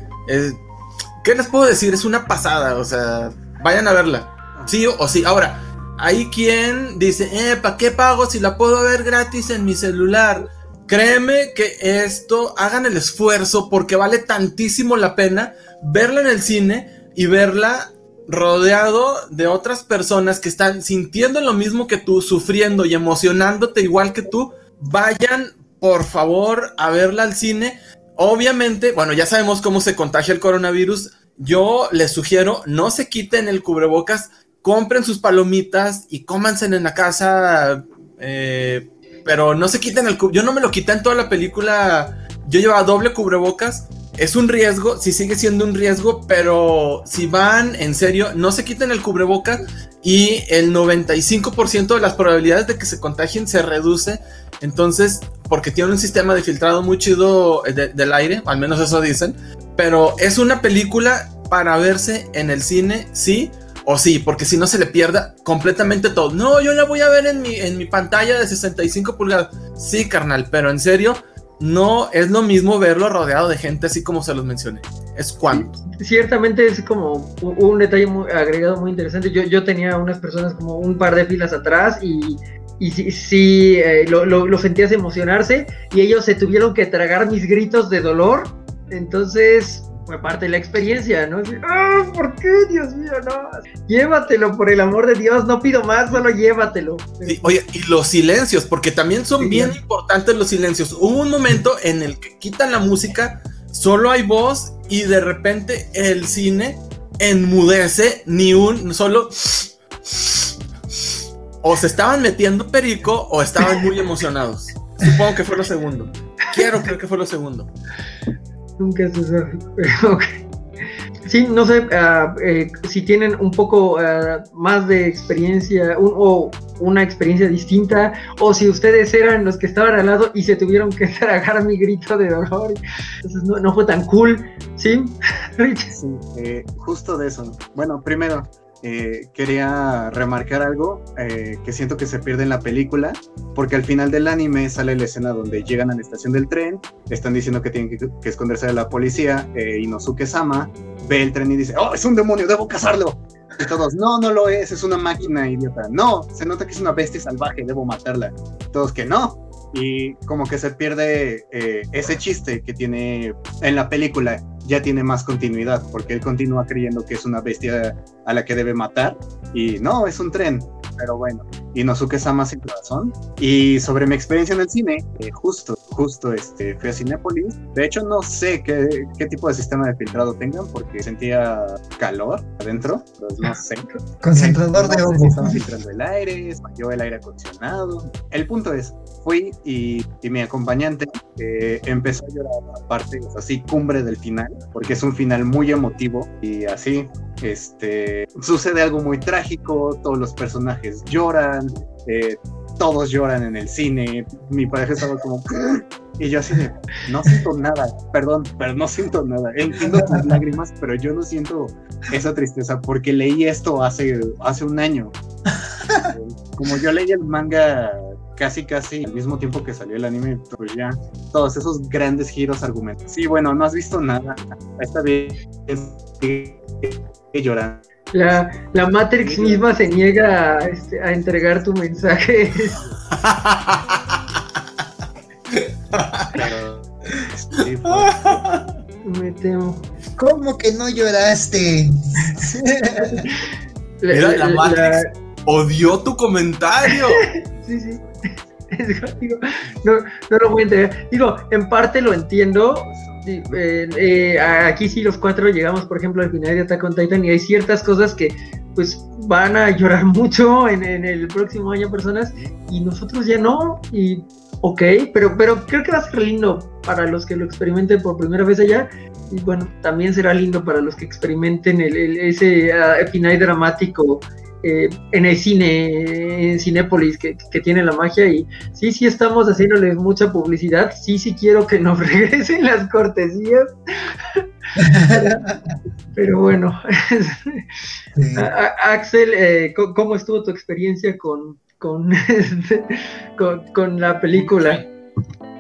¿Qué les puedo decir? Es una pasada, o sea, vayan a verla. Sí o sí. Ahora, hay quien dice, eh, ¿para qué pago si la puedo ver gratis en mi celular? Créeme que esto, hagan el esfuerzo porque vale tantísimo la pena verla en el cine y verla rodeado de otras personas que están sintiendo lo mismo que tú, sufriendo y emocionándote igual que tú. Vayan, por favor, a verla al cine. Obviamente, bueno, ya sabemos cómo se contagia el coronavirus. Yo les sugiero, no se quiten el cubrebocas, compren sus palomitas y cómanse en la casa. eh, pero no se quiten el Yo no me lo quité en toda la película. Yo llevaba doble cubrebocas. Es un riesgo, sí sigue siendo un riesgo, pero si van en serio, no se quiten el cubrebocas y el 95% de las probabilidades de que se contagien se reduce. Entonces, porque tiene un sistema de filtrado muy chido de- del aire, al menos eso dicen. Pero es una película para verse en el cine, sí o sí, porque si no se le pierda completamente todo. No, yo la voy a ver en mi, en mi pantalla de 65 pulgadas. Sí, carnal, pero en serio, no es lo mismo verlo rodeado de gente así como se los mencioné. Es cuanto. Ciertamente es como un detalle muy agregado muy interesante. Yo, yo tenía unas personas como un par de filas atrás y, y sí, eh, lo, lo sentías emocionarse y ellos se tuvieron que tragar mis gritos de dolor. Entonces fue parte de la experiencia, ¿no? ¡Ah, ¿por qué, Dios mío? No, llévatelo, por el amor de Dios, no pido más, solo llévatelo. Sí, oye, y los silencios, porque también son Sí. bien importantes los silencios. Hubo un momento en el que quitan la música, solo hay voz y de repente el cine enmudece, ni un solo... O se estaban metiendo perico o estaban muy emocionados. Supongo que fue lo segundo. Quiero creer que fue lo segundo. Nunca se sabe. Sí, no sé ah, eh, si tienen un poco ah, más de experiencia o una experiencia distinta o si ustedes eran los que estaban al lado y se tuvieron que tragar mi grito de dolor. Entonces no, no fue tan cool. ¿Sí? Sí, eh, justo de eso. Bueno, primero, eh, quería remarcar algo eh, que siento que se pierde en la película, porque al final del anime sale la escena donde llegan a la estación del tren, están diciendo que tienen que, esconderse de la policía, eh, Inosuke Sama ve el tren y dice, oh, es un demonio, debo cazarlo. Y todos, no, no lo es, es una máquina idiota. No, se nota que es una bestia salvaje, debo matarla. Todos que no, y como que se pierde eh, ese chiste que tiene en la película, ya tiene más continuidad, porque él continúa creyendo que es una bestia a la que debe matar y no, es un tren, pero bueno, Inosuke Sama sin razón. Y sobre mi experiencia en el cine, eh, justo, justo este, fui a Cinépolis. De hecho, no sé qué, qué, tipo de sistema de filtrado tengan porque sentía calor adentro, pues no sé. Concentrador de agua. estaba filtrando el aire, falló el aire acondicionado. El punto es, fui y, y mi acompañante eh, empezó a llorar la parte así cumbre del final, porque es un final muy emotivo y así, este, sucede algo muy trágico, todos los personajes lloran, eh, todos lloran en el cine, mi pareja estaba como... Y yo así de, no siento nada, perdón, pero no siento nada. Entiendo las lágrimas, pero yo no siento esa tristeza porque leí esto hace, hace un año. Como yo leí el manga casi casi al mismo tiempo que salió el anime, pues ya todos esos grandes giros argumentos. Sí, bueno, no has visto nada. Esta vez llorando. La, la Matrix misma se niega a, este, a entregar tu mensaje. Pero, sí, pues, Me temo. ¿Cómo que no lloraste? Mira, la Matrix odió tu comentario. Sí, sí. Digo, no, no lo voy a entender. Digo, en parte lo entiendo. Sí, eh, eh, aquí sí los cuatro llegamos, por ejemplo, al final de Attack on Titan y hay ciertas cosas que pues van a llorar mucho en, en el próximo año personas y nosotros ya no. Y ok, pero, pero creo que va a ser lindo para los que lo experimenten por primera vez allá. Y bueno, también será lindo para los que experimenten el, el, ese uh, final dramático eh, en el cine, en Cinépolis, que, que, tiene la magia. Y sí, sí estamos haciéndole mucha publicidad. Sí, sí quiero que nos regresen las cortesías. Pero bueno, sí. Axel, eh, ¿cómo estuvo tu experiencia con, con, con, con la película?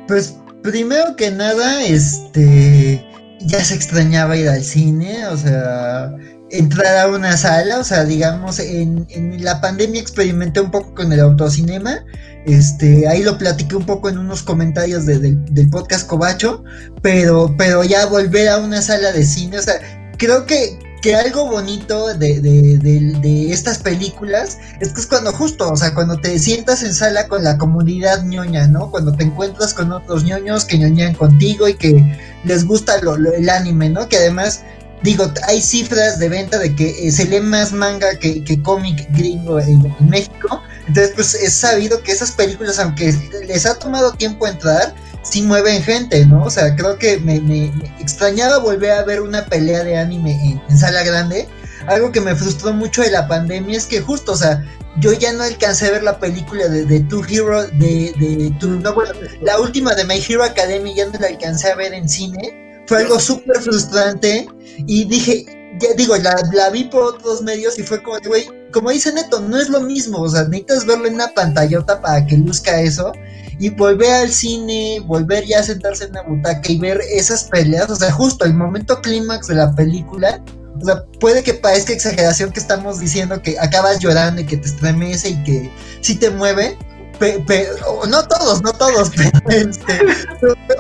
Pues primero que nada, este ya se extrañaba ir al cine, o sea, entrar a una sala, o sea, digamos, en, la pandemia experimenté un poco con el autocinema, este, ahí lo platiqué un poco en unos comentarios de, del podcast Cobacho, pero, pero ya volver a una sala de cine, o sea, creo que, que algo bonito de, de, de, de, estas películas es que es cuando justo, o sea, cuando te sientas en sala con la comunidad ñoña, ¿no? Cuando te encuentras con otros ñoños que ñoñan contigo y que les gusta lo, lo, el anime, ¿no? Que además, digo, hay cifras de venta de que eh, se lee más manga que, que cómic gringo en, México. Entonces, pues es sabido que esas películas, aunque les ha tomado tiempo entrar, sí mueven gente, ¿no? O sea, creo que me, me, extrañaba volver a ver una pelea de anime en, en, sala grande. Algo que me frustró mucho de la pandemia es que justo, o sea, yo ya no alcancé a ver la película de, de Two Hero, de, de Two, no, bueno, la última de My Hero Academy ya no la alcancé a ver en cine. Fue algo súper frustrante y dije, ya digo, la, la, vi por otros medios y fue como, güey, como dice Neto, no es lo mismo, o sea, necesitas verlo en una pantallota para que luzca eso y volver al cine, volver ya a sentarse en una butaca y ver esas peleas, o sea, justo el momento clímax de la película, o sea, puede que parezca exageración que estamos diciendo que acabas llorando y que te estremece y que sí te mueve, pero, no todos, no todos, este,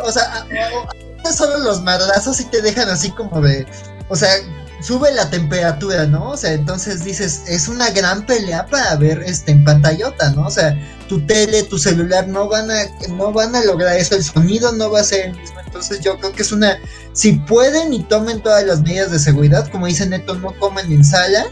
o sea, solo los madrazos sí te dejan así como de, o sea, sube la temperatura, ¿no? O sea, entonces dices, es una gran pelea para ver este en pantallota, ¿no? O sea, tu tele, tu celular no van a no van a lograr eso, el sonido no va a ser el mismo. Entonces yo creo que es una si pueden y tomen todas las medidas de seguridad, como dice Neto, no coman en sala.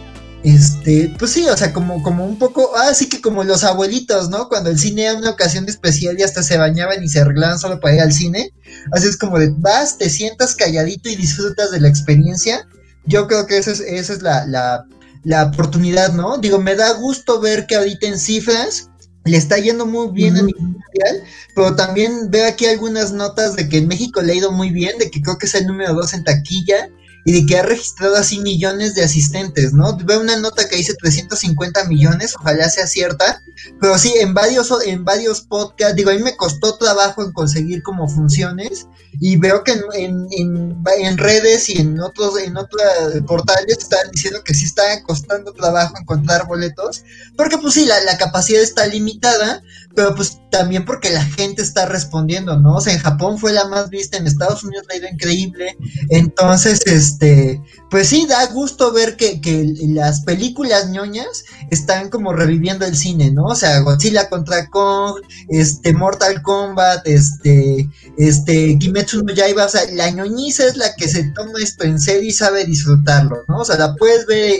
Este, pues sí, o sea, como, como un poco, ah, sí que como los abuelitos, ¿no? Cuando el cine era una ocasión especial y hasta se bañaban y se arreglaban solo para ir al cine. Así es como de, vas, te sientas calladito y disfrutas de la experiencia yo creo que esa es, esa es la, la, la, oportunidad, ¿no? Digo, me da gusto ver que ahorita en cifras le está yendo muy bien uh -huh. a nivel mundial, pero también veo aquí algunas notas de que en México le ha ido muy bien, de que creo que es el número dos en taquilla y de que ha registrado así millones de asistentes, ¿no? Veo una nota que dice 350 millones, ojalá sea cierta, pero sí, en varios, en varios podcasts, digo, a mí me costó trabajo en conseguir como funciones y veo que en, en, redes y en otros, en otros portales están diciendo que sí está costando trabajo encontrar boletos, porque pues sí, la, la capacidad está limitada, pero pues también porque la gente está respondiendo, ¿no? O sea, en Japón fue la más vista, en Estados Unidos la ha ido increíble, entonces, este, este pues sí, da gusto ver que, que las películas ñoñas están como reviviendo el cine, ¿no? O sea, Godzilla contra Kong, este, Mortal Kombat, este, este, Kimetsu no Yaiba, o sea, la ñoñiza es la que se toma esto en serio y sabe disfrutarlo, ¿no? O sea, la puedes ver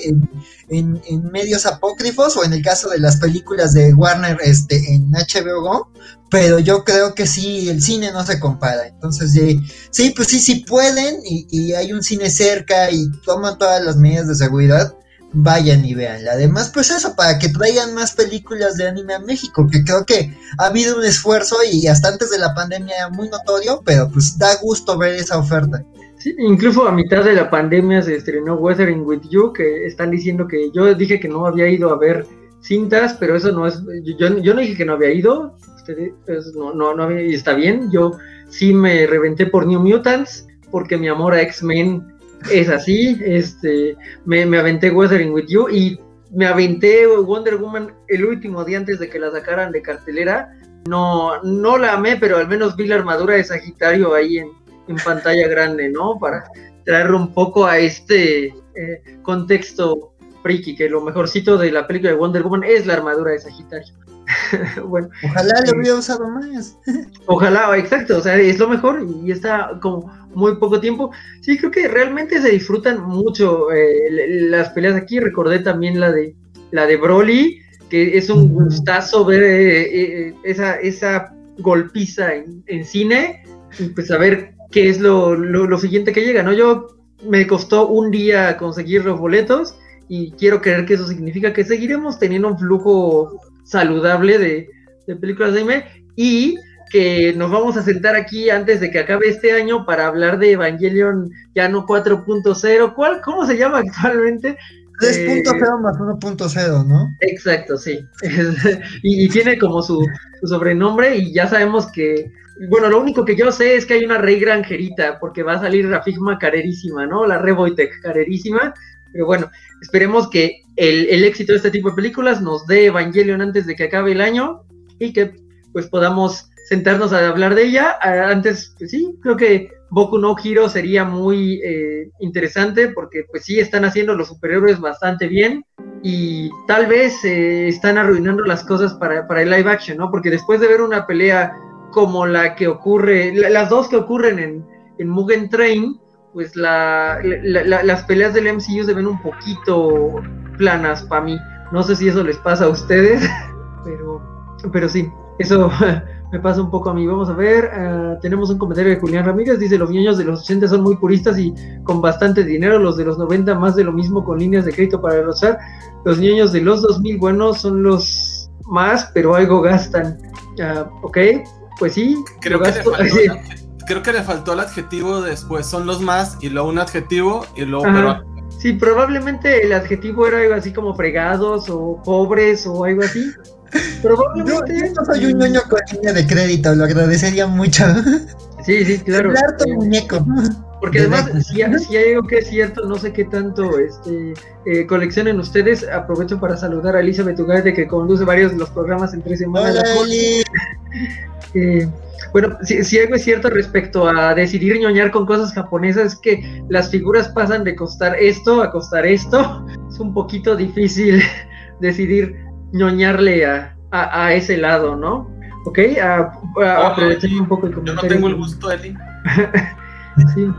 en, en, medios apócrifos o en el caso de las películas de Warner este, en HBO pero yo creo que sí, el cine no se compara. Entonces, sí, pues sí, sí pueden y, y, hay un cine cerca y toman todas las medidas de seguridad, vayan y vean. Además, pues eso, para que traigan más películas de anime a México, que creo que ha habido un esfuerzo y hasta antes de la pandemia muy notorio, pero pues da gusto ver esa oferta incluso a mitad de la pandemia se estrenó Weathering with You, que están diciendo que yo dije que no había ido a ver cintas, pero eso no es, yo, no dije que no había ido, no, no, no y está bien, yo sí me reventé por New Mutants, porque mi amor a X-Men es así, este, me, me aventé Weathering with You y me aventé Wonder Woman el último día antes de que la sacaran de cartelera, no, no la amé, pero al menos vi la armadura de Sagitario ahí en, en pantalla grande, ¿no? Para traer un poco a este eh, contexto friki, que lo mejorcito de la película de Wonder Woman es la armadura de Sagitario. bueno, ojalá lo hubiera usado más. ojalá, exacto, o sea, es lo mejor y está como muy poco tiempo. Sí, creo que realmente se disfrutan mucho eh, las peleas aquí. Recordé también la de la de Broly, que es un gustazo ver eh, esa, esa golpiza en, en, cine y pues a ver que es lo, lo, siguiente que llega, ¿no? Yo me costó un día conseguir los boletos y quiero creer que eso significa que seguiremos teniendo un flujo saludable de, de películas de anime y que nos vamos a sentar aquí antes de que acabe este año para hablar de Evangelion ya no 4.0. ¿Cuál, ¿Cómo se llama actualmente? 3.0 eh, más 1.0, ¿no? Exacto, sí. y, y, tiene como su, su, sobrenombre y ya sabemos que bueno, lo único que yo sé es que hay una rey granjerita, porque va a salir la Figma carerísima, ¿no? La Revoitech carerísima. Pero bueno, esperemos que el, éxito de este tipo de películas nos dé Evangelion antes de que acabe el año y que pues podamos sentarnos a hablar de ella. Antes, pues sí, creo que Boku no Hero sería muy eh, interesante porque pues sí están haciendo los superhéroes bastante bien y tal vez eh, están arruinando las cosas para, para el live action, ¿no? Porque después de ver una pelea como la que ocurre, las dos que ocurren en, en Mugen Train, pues la, las peleas del MCU se ven un poquito planas para mí. No sé si eso les pasa a ustedes, pero, pero sí, eso me pasa un poco a mí. Vamos a ver, ah, tenemos un comentario de Julián Ramírez, dice, los niños de los 80 son muy puristas y con bastante dinero, los de los 90 más de lo mismo con líneas de crédito para usar. Los niños de los 2000, bueno, son los más, pero algo gastan. Uh, ok, pues sí. Creo que, le faltó, creo que le faltó el adjetivo después, son los más, y luego un adjetivo, y luego... Pero... Sí, probablemente el adjetivo era algo así como fregados o pobres o algo así. Probablemente. Yo, no soy un ñoño con línea de crédito, lo agradecería mucho. Sí, sí, claro. Harto muñeco. Porque además, si, si, hay algo que es cierto, no sé qué tanto este, eh, coleccionen ustedes. Aprovecho para saludar a Elizabeth Ugarte, que conduce varios de los programas en tres semanas. Eh, bueno, si, algo es cierto respecto a decidir ñoñar con cosas japonesas, es que las figuras pasan de costar esto a costar esto. Es un poquito difícil decidir ñoñarle a, a, ese lado, ¿no? Ok, aprovechar un poco el comentario. Yo no tengo el gusto, Eli. sí.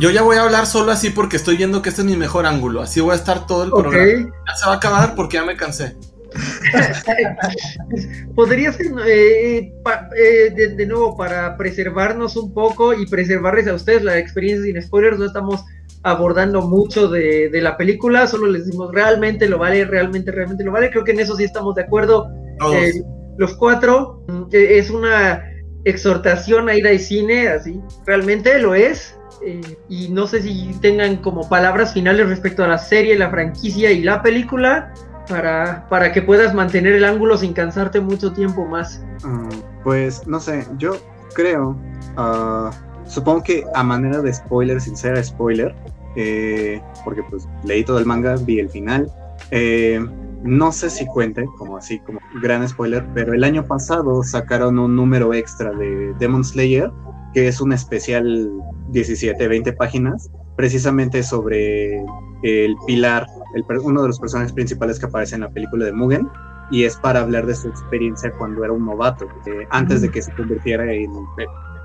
Yo ya voy a hablar solo así porque estoy viendo que este es mi mejor ángulo. Así voy a estar todo el programa. Ya se va a acabar porque ya me cansé. Podría ser eh, eh, de, nuevo para preservarnos un poco y preservarles a ustedes la experiencia sin spoilers. No estamos abordando mucho de, la película, solo les decimos realmente lo vale, realmente, realmente lo vale. Creo que en eso sí estamos de acuerdo. Eh, los cuatro es una exhortación a ir al cine, así realmente lo es. eh, y no sé si tengan como palabras finales respecto a la serie, la franquicia y la película para, para que puedas mantener el ángulo sin cansarte mucho tiempo más. Ah, pues no sé, yo creo, ah, supongo que a manera de spoiler, sin spoiler, eh, porque pues leí todo el manga, vi el final. Eh, no sé si cuente, como así, como gran spoiler, pero el año pasado sacaron un número extra de Demon Slayer, que es un especial 17, 20 páginas, precisamente sobre el pilar, el, uno de los personajes principales que aparece en la película de Mugen, y es para hablar de su experiencia cuando era un novato, eh, antes de que se convirtiera en,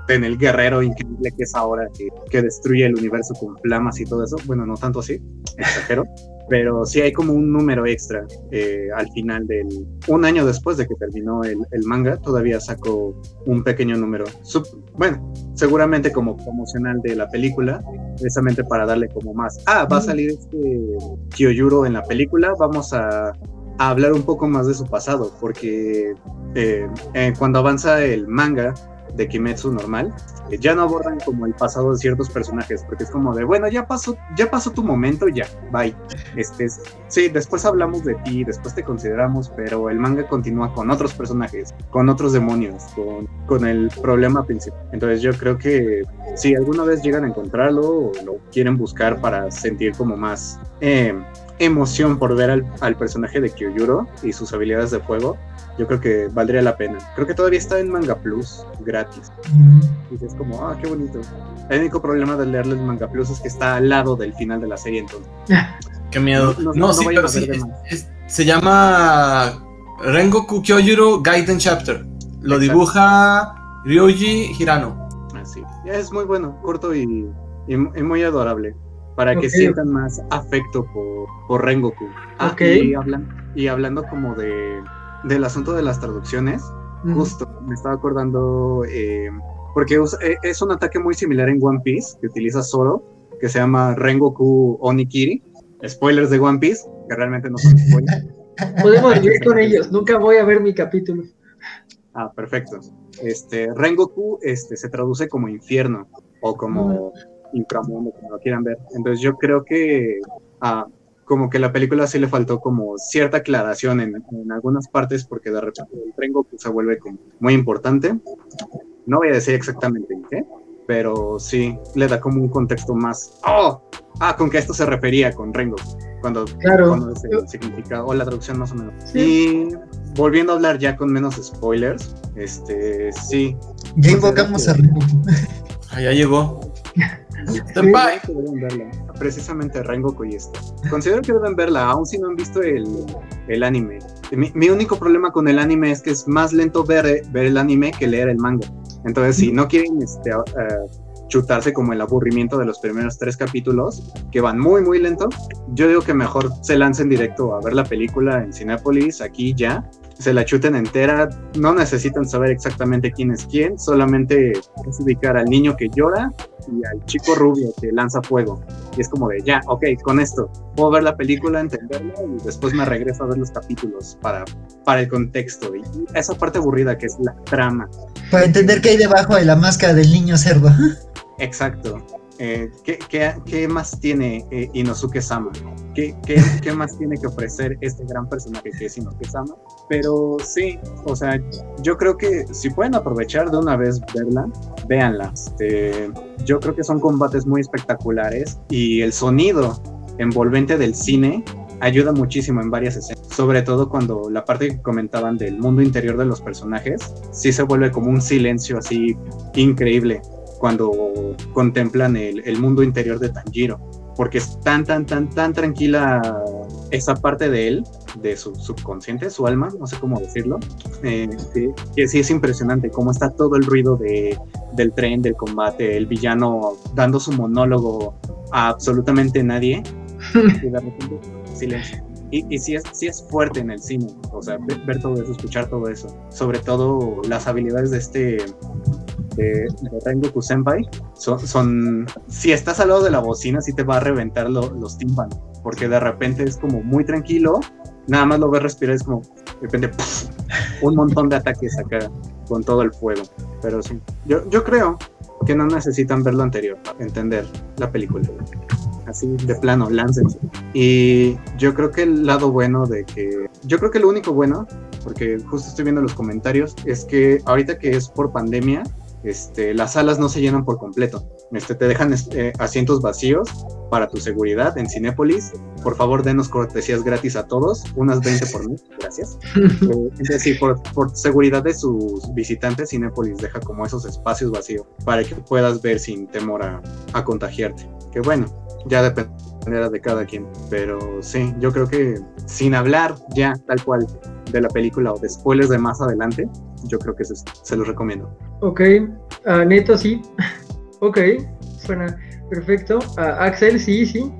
en el guerrero increíble que es ahora, que, que, destruye el universo con flamas y todo eso. Bueno, no tanto así, exagero, pero sí hay como un número extra eh, al final del... Un año después de que terminó el, el manga, todavía sacó un pequeño número. Sub, bueno, seguramente como promocional de la película, precisamente para darle como más... Ah, va a salir este Kyoyuro en la película, vamos a, a hablar un poco más de su pasado, porque eh, eh, cuando avanza el manga, de Kimetsu normal, ya no abordan como el pasado de ciertos personajes, porque es como de, bueno, ya pasó, ya pasó tu momento, ya, bye. Este es, sí, después hablamos de ti, después te consideramos, pero el manga continúa con otros personajes, con otros demonios, con, con el problema principal. Entonces yo creo que si alguna vez llegan a encontrarlo o lo quieren buscar para sentir como más eh, emoción por ver al, al personaje de Kyojuro y sus habilidades de fuego, yo creo que valdría la pena. Creo que todavía está en Manga Plus, gratis. Y es como, ah, qué bonito. El único problema de leerle el Manga Plus es que está al lado del final de la serie, entonces. Qué miedo. No, no, no sí, pero sí, es, es, se llama Rengoku Kyojuro Gaiden Chapter. Lo Exacto. dibuja Ryoji Hirano. Así. Es muy bueno, corto y, y, y muy adorable. Para okay. que sientan más afecto por, por Rengoku. Ah, okay. y, hablan, y hablando como de del asunto de las traducciones, mm. justo me estaba acordando, eh, porque eh, es un ataque muy similar en One Piece que utiliza Zoro, que se llama Rengoku Onikiri. Spoilers de One Piece, que realmente no son spoilers. Podemos ir con ellos, nunca voy a ver mi capítulo. Ah, perfecto. Este, Rengoku este, se traduce como infierno o como. Inframundo, como lo quieran ver. Entonces yo creo que ah, como que la película sí le faltó como cierta aclaración en, en algunas partes porque de repente el Rengoku pues, se vuelve como muy importante. No voy a decir exactamente en qué, pero sí le da como un contexto más. ¡Oh! Ah, con que esto se refería con Rengoku. Cuando, claro. cuando es el significado o la traducción más o menos. Sí. Y volviendo a hablar ya con menos spoilers, este sí. Ya invocamos a Rengoku. Ah, ya llegó. Senpai. Sí, Precisamente Rengoku y esto. Considero que deben verla, aun si no han visto el, el anime. Mi, mi, único problema con el anime es que es más lento ver, ver el anime que leer el manga. Entonces, si no quieren este, uh, chutarse como el aburrimiento de los primeros tres capítulos, que van muy, muy lento, yo digo que mejor se lancen directo a ver la película en Cinépolis, aquí ya, se la chuten entera, no necesitan saber exactamente quién es quién, solamente es ubicar al niño que llora y al chico rubio que lanza fuego. Y es como de, ya, ok, con esto puedo ver la película, entenderla y después me regreso a ver los capítulos para, para el contexto y esa parte aburrida que es la trama. Para entender qué hay debajo de la máscara del niño cerdo. Exacto. Eh, ¿qué, qué, qué, más tiene eh, Inosuke Sama? ¿Qué, ¿Qué, ¿Qué, más tiene que ofrecer este gran personaje que es Inosuke Sama? Pero sí, o sea, yo creo que si pueden aprovechar de una vez verla, véanla. Este, yo creo que son combates muy espectaculares y el sonido envolvente del cine ayuda muchísimo en varias escenas, sobre todo cuando la parte que comentaban del mundo interior de los personajes, sí se vuelve como un silencio así increíble cuando contemplan el, el, mundo interior de Tanjiro, porque es tan, tan, tan, tan tranquila esa parte de él, de su subconsciente, su alma, no sé cómo decirlo, eh, que, sí es impresionante cómo está todo el ruido de, del tren, del combate, el villano dando su monólogo a absolutamente nadie, y silencio. Y, y sí, es, sí es fuerte en el cine, o sea, ver, todo eso, escuchar todo eso, sobre todo las habilidades de este de, Rengoku son, son, si estás al lado de la bocina, sí te va a reventar lo, los tímpanos, porque de repente es como muy tranquilo, nada más lo ves respirar, es como de repente un montón de ataques acá con todo el fuego. Pero sí, yo, yo creo que no necesitan ver lo anterior para entender la película. Así de plano, láncense. Y yo creo que el lado bueno de que. Yo creo que lo único bueno, porque justo estoy viendo los comentarios, es que ahorita que es por pandemia, este, las salas no se llenan por completo. Este, te dejan eh, asientos vacíos para tu seguridad en Cinépolis. Por favor, denos cortesías gratis a todos, unas 20 por mes, gracias. eh, es decir, por, por, seguridad de sus visitantes, Cinépolis deja como esos espacios vacíos para que puedas ver sin temor a, a contagiarte. Que bueno, ya dependerá de cada quien. Pero sí, yo creo que sin hablar ya tal cual de la película o de spoilers de más adelante, yo creo que se, se los recomiendo. Ok, uh, Neto sí. ok, suena perfecto. Uh, Axel, sí, sí.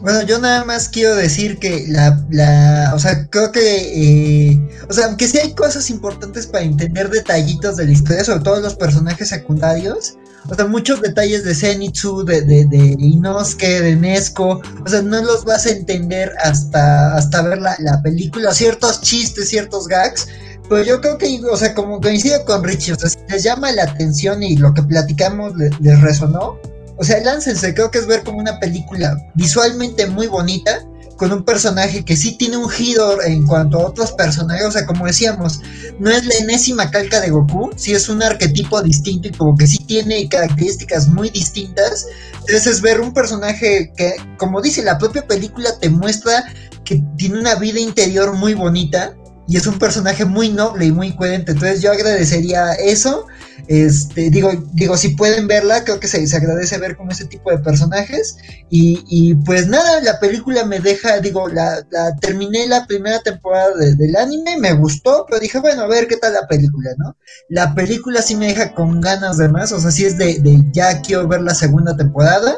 Bueno, yo nada más quiero decir que la, la o sea, creo que, eh, o sea, aunque sí hay cosas importantes para entender detallitos de la historia, sobre todo los personajes secundarios, o sea, muchos detalles de Zenitsu, de, de, de Inosuke, de Nesco, o sea, no los vas a entender hasta, hasta ver la, la película, ciertos chistes, ciertos gags, pero yo creo que, o sea, como coincido con Richie, o sea, si les llama la atención y lo que platicamos les, les resonó, o sea, láncense, creo que es ver como una película visualmente muy bonita, con un personaje que sí tiene un giro en cuanto a otros personajes, o sea, como decíamos, no es la enésima calca de Goku, sí es un arquetipo distinto y como que sí tiene características muy distintas, entonces es ver un personaje que, como dice, la propia película te muestra que tiene una vida interior muy bonita, y es un personaje muy noble y muy coherente. Entonces yo agradecería eso. Este, digo, digo, si pueden verla, creo que se, se agradece ver como ese tipo de personajes. Y, y, pues nada, la película me deja, digo, la, la terminé la primera temporada de, del anime, me gustó, pero dije, bueno, a ver qué tal la película, ¿no? La película sí me deja con ganas de más, o sea, sí es de, de ya quiero ver la segunda temporada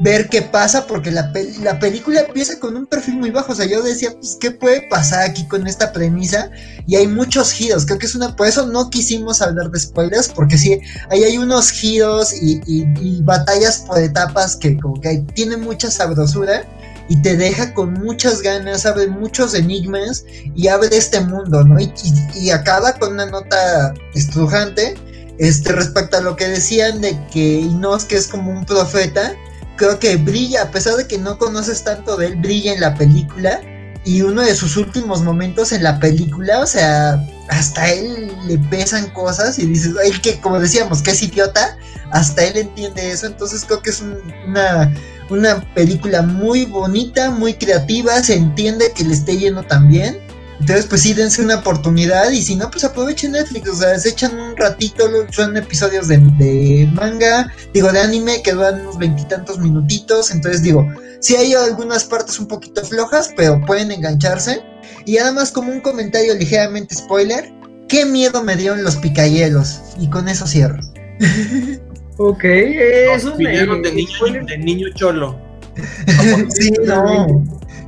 ver qué pasa, porque la, la, película empieza con un perfil muy bajo. O sea, yo decía, pues, ¿qué puede pasar aquí con esta premisa? Y hay muchos giros. Creo que es una. Por eso no quisimos hablar de spoilers, porque sí, ahí hay unos giros y, y, batallas por etapas que, como que hay, tienen mucha sabrosura y te deja con muchas ganas, abre muchos enigmas y abre este mundo, ¿no? Y, y, y acaba con una nota estrujante. Este, respecto a lo que decían de que Inosuke es como un profeta, creo que brilla, a pesar de que no conoces tanto de él, brilla en la película. Y uno de sus últimos momentos en la película, o sea, hasta él le pesan cosas y dices, él que, como decíamos, que es idiota, hasta él entiende eso. Entonces creo que es un, una, una película muy bonita, muy creativa, se entiende que le esté yendo tan bien. Entonces, pues sí, dense una oportunidad y si no, pues aprovechen Netflix, o sea, se echan un ratito, son episodios de, de manga, digo, de anime que duran unos veintitantos minutitos, entonces digo, sí hay algunas partes un poquito flojas, pero pueden engancharse. Y además, como un comentario ligeramente spoiler, qué miedo me dieron los picayelos, y con eso cierro. ok, eso los de, niño, de niño cholo. sí, no.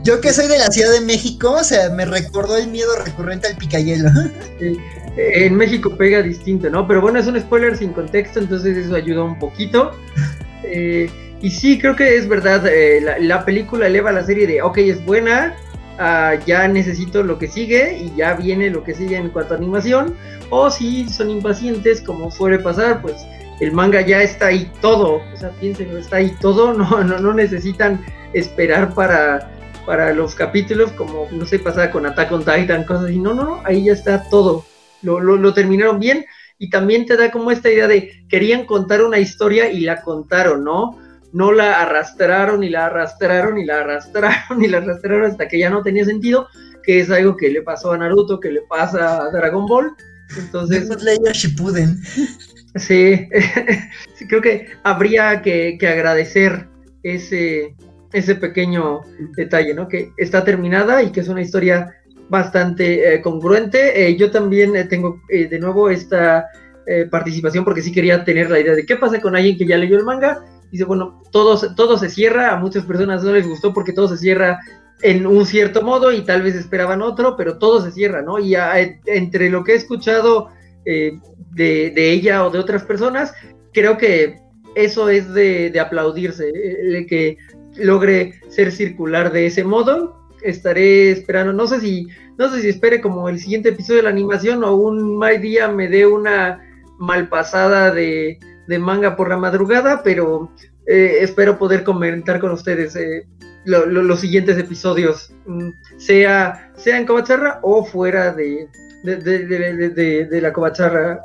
Yo que soy de la Ciudad de México, o sea, me recordó el miedo recurrente al picayelo. Sí. En México pega distinto, ¿no? Pero bueno, es un spoiler sin contexto, entonces eso ayuda un poquito. Eh, y sí, creo que es verdad, eh, la, la, película eleva la serie de, ok, es buena, uh, ya necesito lo que sigue y ya viene lo que sigue en cuanto a animación. O si son impacientes, como suele pasar, pues el manga ya está ahí todo. O sea, piensen, está ahí todo, no, no, no necesitan esperar para para los capítulos, como no sé, pasaba con Attack on Titan, cosas así. No, no, no, ahí ya está todo. Lo, lo, lo, terminaron bien y también te da como esta idea de querían contar una historia y la contaron, ¿no? No la arrastraron y la arrastraron y la arrastraron y la arrastraron hasta que ya no tenía sentido, que es algo que le pasó a Naruto, que le pasa a Dragon Ball. Entonces. Shippuden. Sí, sí, creo que habría que, que agradecer ese, ese pequeño detalle, ¿no? Que está terminada y que es una historia bastante eh, congruente. Eh, yo también eh, tengo de nuevo esta participación porque sí quería tener la idea de qué pasa con alguien que ya leyó el manga. Dice, bueno, todo, todo se cierra, a muchas personas no les gustó porque todo se cierra en un cierto modo y tal vez esperaban otro, pero todo se cierra, ¿no? Y a, entre lo que he escuchado de, ella o de otras personas, creo que eso es de, aplaudirse, que logre ser circular de ese modo. Estaré esperando, no sé si, no sé si espere como el siguiente episodio de la animación o un mal día me dé una malpasada de, de manga por la madrugada, pero eh, espero poder comentar con ustedes eh, los siguientes episodios, mm, sea, sea en Covacharra o fuera de, de, la Covacharra,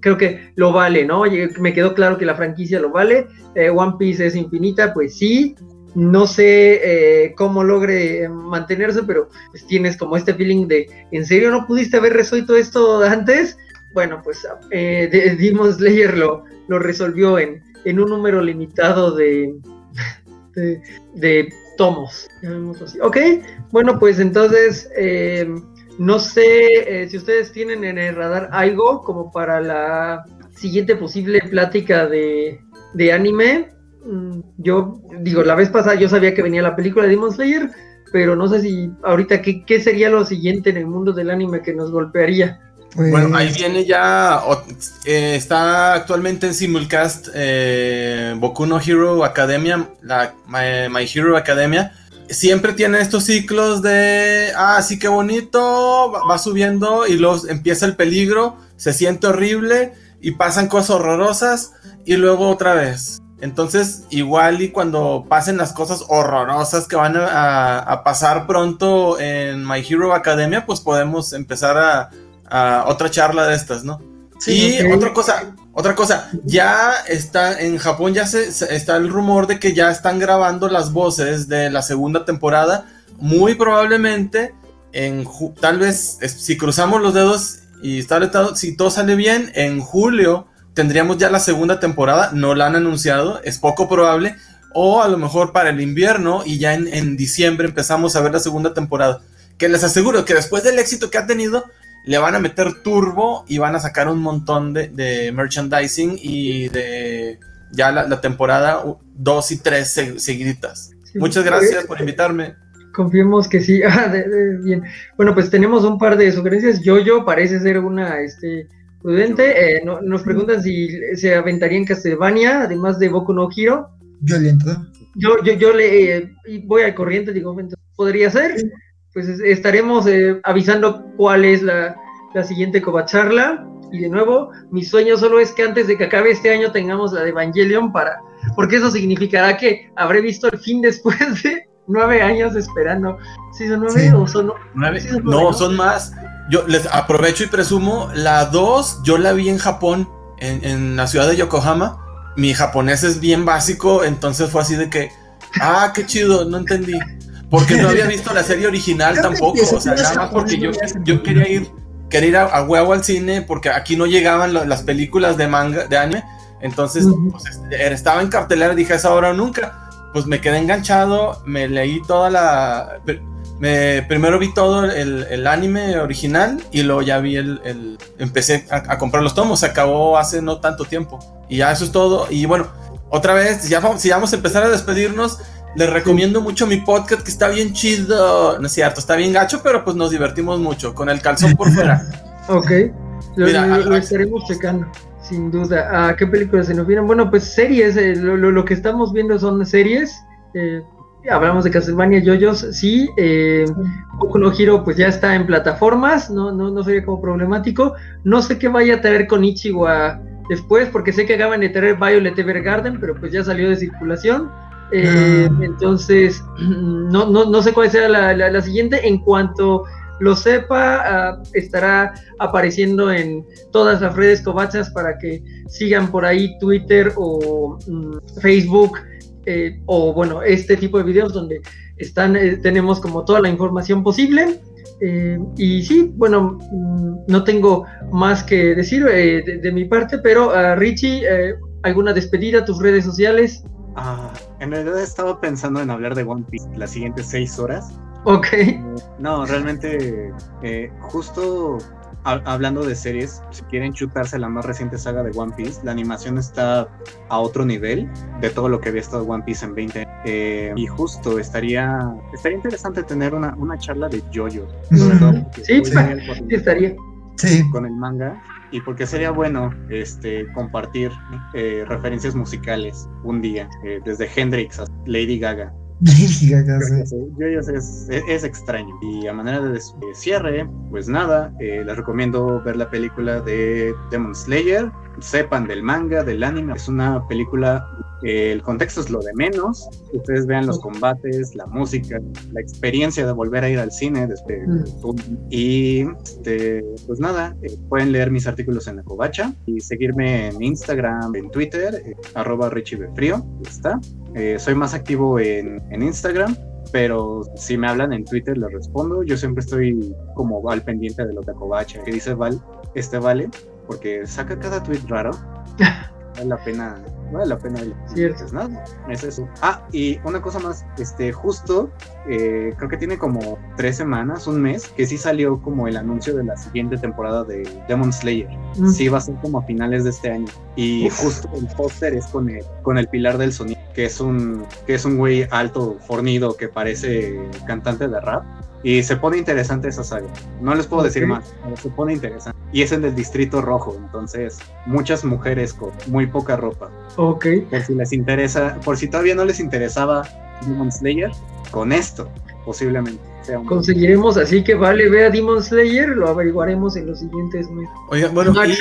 creo que lo vale, ¿no? Me quedó claro que la franquicia lo vale, eh, One Piece es infinita, pues sí, no sé cómo logre mantenerse, pero pues tienes como este feeling de, ¿en serio no pudiste haber resuelto esto antes? Bueno, pues eh, Demon Slayer lo, resolvió en, en un número limitado de, de, tomos. Ok, bueno, pues entonces, eh, no sé eh, si ustedes tienen en el radar algo como para la siguiente posible plática de, de anime. Yo digo, la vez pasada yo sabía que venía la película de Demon Slayer, pero no sé si ahorita qué, qué sería lo siguiente en el mundo del anime que nos golpearía. Bueno, ahí pues viene ya, eh, está actualmente en simulcast eh, Boku no Hero Academia, la My, Hero Academia. Siempre tiene estos ciclos de, ah, sí que bonito, va, subiendo y luego empieza el peligro, se siente horrible y pasan cosas horrorosas y luego otra vez. Entonces, igual y cuando pasen las cosas horrorosas que van a pasar pronto en My Hero Academia, pues podemos empezar a, otra charla de estas, ¿no? Sí, y otra cosa, otra cosa, ya está en Japón ya se, está el rumor de que ya están grabando las voces de la segunda temporada, muy probablemente en tal vez si cruzamos los dedos y está si todo sale bien en julio tendríamos ya la segunda temporada, no la han anunciado, es poco probable, o a lo mejor para el invierno y ya en, en diciembre empezamos a ver la segunda temporada. Que les aseguro que después del éxito que ha tenido, le van a meter turbo y van a sacar un montón de, merchandising y de ya la, temporada 2 y 3 seguiditas. Muchas gracias por invitarme. Confiemos que sí. Ah, bien. Bueno, pues tenemos un par de sugerencias. Yo-Yo parece ser una este, prudente. Eh, nos preguntan si se aventaría en Castlevania, además de Boku no Hiro. Yo le entro. Yo, yo, yo le eh, voy al corriente, digo, podría ser pues estaremos eh, avisando cuál es la, siguiente covacharla. Y de nuevo, mi sueño solo es que antes de que acabe este año tengamos la de Evangelion para, porque eso significará que habré visto el fin después de nueve años esperando. ¿Sí son nueve o son nueve? no, son más. Yo les aprovecho y presumo, la dos yo la vi en Japón, en, en la ciudad de Yokohama. Mi japonés es bien básico, entonces fue así de que, ah, qué chido, no entendí. Porque no había visto la serie original tampoco, o sea, nada más porque yo, yo quería ir, quería ir a, huevo al cine, porque aquí no llegaban las películas de manga, de anime, entonces pues, este, estaba en cartelera, dije, es ahora o nunca, pues me quedé enganchado, me leí toda la... Me, primero vi todo el, anime original y luego ya vi el... empecé a, comprar los tomos, se acabó hace no tanto tiempo. Y ya eso es todo. Y bueno, otra vez, ya si vamos a empezar a despedirnos, les recomiendo mucho mi podcast que está bien chido. No es cierto, está bien gacho, pero pues nos divertimos mucho con el calzón por fuera. ok, lo, estaremos checando, sin duda. ¿A qué películas se nos vienen? Bueno, pues series, eh, lo, que estamos viendo son series. Eh, hablamos de Castlevania Yoyos, sí. Eh, Boku no pues ya está en plataformas, no, no, no sería como problemático. No sé qué vaya a traer con Ichiwa después, porque sé que acaban de traer Violet Evergarden, pero pues ya salió de circulación. Eh, ah. Entonces, no, no, no, sé cuál será la, siguiente. En cuanto lo sepa, ah, estará apareciendo en todas las redes covachas para que sigan por ahí Twitter o mm, Facebook eh, o bueno, este tipo de videos donde están, eh, tenemos como toda la información posible. y sí, bueno, mm, no tengo más que decir de, mi parte, pero uh, Richie, ¿alguna despedida, tus redes sociales? Ah, en realidad estaba pensando en hablar de One Piece las siguientes seis horas. Ok. no, realmente, eh, justo hablando de series, si quieren chutarse la más reciente saga de One Piece, la animación está a otro nivel de todo lo que había estado One Piece en 20 eh, y justo estaría estaría interesante tener una, una charla de JoJo. sí, estaría. Sí. Con el manga y porque sería bueno este, compartir eh, referencias musicales un día, eh, desde Hendrix a Lady Gaga. Es, es, extraño. Y a manera de, cierre, pues nada, eh, les recomiendo ver la película de Demon Slayer sepan del manga, del anime. Es una película, eh, el contexto es lo de menos. Ustedes vean los combates, la música, la experiencia de volver a ir al cine desde Mm. y este, pues nada, eh, pueden leer mis artículos en la covacha y seguirme en Instagram, en Twitter, eh, arroba ahí está. Eh, soy más activo en, en Instagram, pero si me hablan en Twitter les respondo. Yo siempre estoy como al pendiente de lo de Covacha, que dice Val, este vale, porque saca cada tweet raro. Vale la pena, vale la pena. Cierto. Nada, es eso. Ah, y una cosa más, este, justo, eh, creo que tiene como tres semanas, un mes, que sí salió como el anuncio de la siguiente temporada de Demon Slayer. Mm. Sí, va a ser como a finales de este año. Y Uf. justo el póster es con el, con el pilar del sonido, que es un, que es un güey alto, fornido, que parece cantante de rap. Y se pone interesante esa saga. No les puedo decir más, pero se pone interesante. Y es en el distrito rojo, entonces muchas mujeres con muy poca ropa. Ok, Por si les interesa, por si todavía no les interesaba Demon Slayer, con esto posiblemente sea un conseguiremos así que vale, vea Demon Slayer, lo averiguaremos en los siguientes meses. Oiga, bueno, y-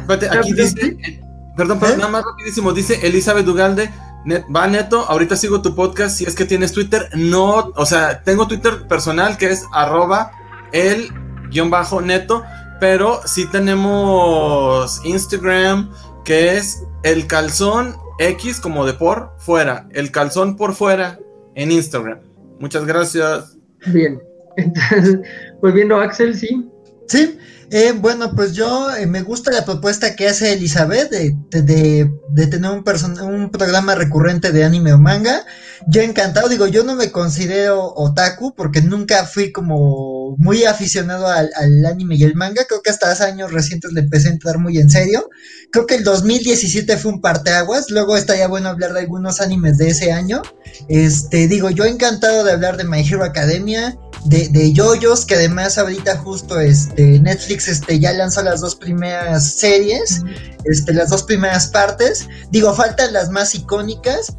espérate, aquí ¿Ya, dice, perdón, perdón, ¿Eh? nada más rapidísimo, dice Elizabeth Ugalde, va neto, ahorita sigo tu podcast, si es que tienes Twitter, no, o sea, tengo Twitter personal que es arroba el guion bajo neto, pero sí tenemos Instagram que es el calzón X como de por fuera, el calzón por fuera en Instagram. Muchas gracias. bien. Entonces, volviendo a Axel, sí. Sí, eh, bueno, pues yo eh, me gusta la propuesta que hace Elizabeth de, de, de- tener un, un programa recurrente de anime o manga. Yo encantado, digo, yo no me considero otaku porque nunca fui como muy aficionado al, anime y el manga. Creo que hasta hace años recientes le empecé a entrar muy en serio. Creo que el 2017 fue un parteaguas. Luego estaría bueno hablar de algunos animes de ese año. Este, digo, yo encantado de hablar de My Hero Academia, de, de JoJo's, que además ahorita justo este Netflix este ya lanzó las dos primeras series, este, las dos primeras partes. Digo, faltan las más icónicas,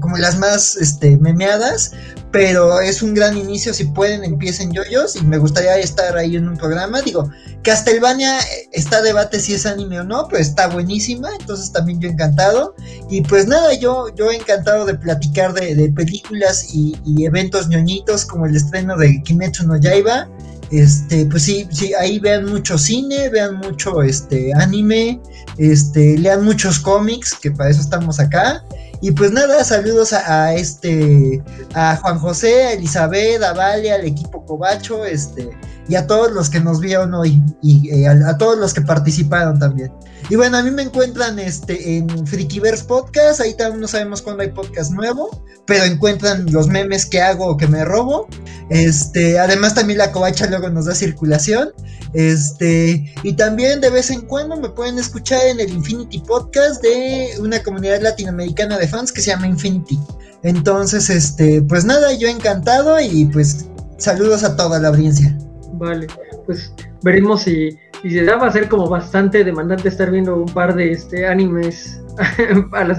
como las más este, memeadas, pero es un gran inicio. Si pueden, empiecen JoJo's y me gustaría estar ahí en un programa. Digo, Castlevania eh, está debate si es anime o no, pero está buenísima, entonces también yo encantado. Y pues nada, yo, yo encantado de platicar de, películas y, y eventos ñoñitos como el estreno de Kimetsu no Yaiba. Este, pues sí, sí, ahí vean mucho cine, vean mucho este anime, este, lean muchos cómics, que para eso estamos acá. Y pues nada, saludos a, este, a Juan José, a Elizabeth, a Vale, al equipo Cobacho, este, y a todos los que nos vieron hoy, y eh, a, todos los que participaron también. Y bueno, a mí me encuentran este, en Frikiverse Podcast, ahí también no sabemos cuándo hay podcast nuevo, pero encuentran los memes que hago o que me robo. Este, además también la covacha luego nos da circulación. Este, y también de vez en cuando me pueden escuchar en el Infinity Podcast de una comunidad latinoamericana de fans que se llama Infinity. Entonces, este, pues nada, yo encantado y pues saludos a toda la audiencia. Vale, pues veremos si, si se da. Va a ser como bastante demandante estar viendo un par de este, animes a las.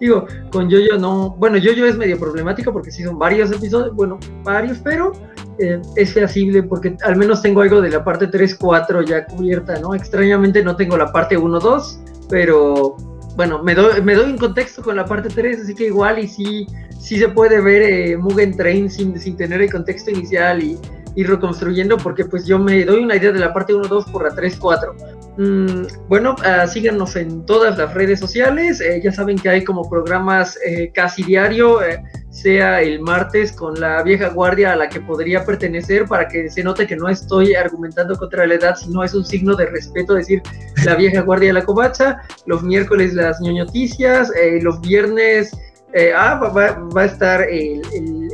Digo, con Yoyo no. Bueno, Yoyo es medio problemático porque sí son varios episodios, bueno, varios, pero eh, es feasible porque al menos tengo algo de la parte 3-4 ya cubierta, ¿no? Extrañamente no tengo la parte 1-2, pero bueno, me doy, me doy un contexto con la parte 3, así que igual y sí, sí se puede ver eh, Mugen Train sin, sin tener el contexto inicial y ir reconstruyendo porque pues yo me doy una idea de la parte 1-2 por la 3-4. Mm, bueno, ah, síganos en todas las redes sociales, eh, ya saben que hay como programas eh, casi diario, eh, sea el martes con la vieja guardia a la que podría pertenecer para que se note que no estoy argumentando contra la edad, sino es un signo de respeto decir la vieja guardia de la covacha, los miércoles las ñoñoticias, eh, los viernes... Eh, ah, va, a estar el,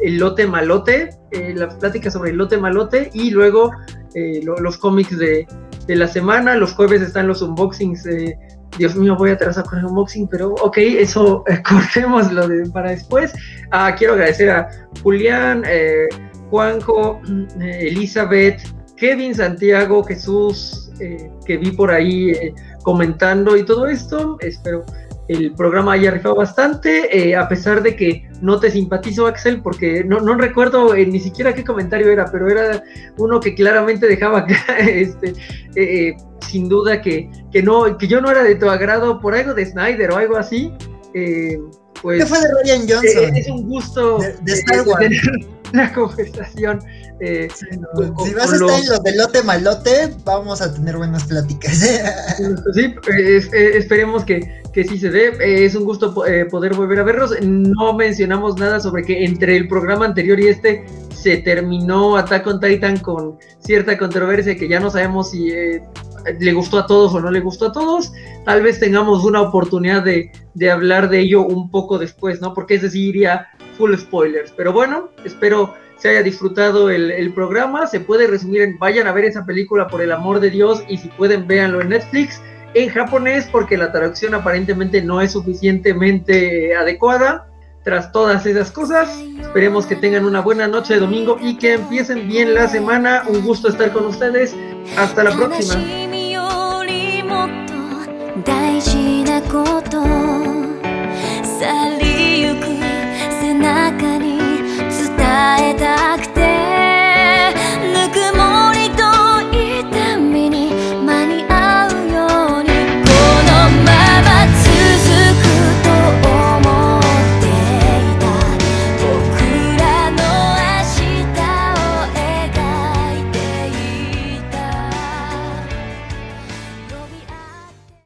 el- lote malote, eh, las pláticas sobre el lote malote y luego eh, lo- los cómics de, de la semana. Los jueves están los unboxings. eh, Dios mío, voy a atrasar con el unboxing, pero ok, eso cortémoslo de- para después. Ah, quiero agradecer a Julián, Juanjo, Elizabeth, Kevin, Santiago, Jesús, que vi por ahí comentando y todo esto. Espero el programa haya rifado bastante, eh, a pesar de que no te simpatizo, Axel, porque no, no recuerdo eh, ni siquiera qué comentario era, pero era uno que claramente dejaba acá, este, eh, eh, sin duda que, que no, que yo no era de tu agrado por algo de Snyder o algo así, pues... ¿Qué fue de Ryan Johnson? Es un gusto de, de Star Wars. tener la conversación. Eh, sí, no. con, si vas a estar los... en los de lote malote, vamos a tener buenas pláticas. sí, es, esperemos que, que sí se dé. es un gusto poder volver a verlos. No mencionamos nada sobre que entre el programa anterior y este se terminó Attack on Titan con cierta controversia que ya no sabemos si eh, le gustó a todos o no le gustó a todos. Tal vez tengamos una oportunidad de, de hablar de ello un poco después, ¿no? Porque ese sí iría full spoilers. Pero bueno, espero se haya disfrutado el, el, programa. Se puede resumir en vayan a ver esa película por el amor de Dios y si pueden véanlo en Netflix en japonés porque la traducción aparentemente no es suficientemente adecuada. Tras todas esas cosas, esperemos que tengan una buena noche de domingo y que empiecen bien la semana. Un gusto estar con ustedes. Hasta la próxima.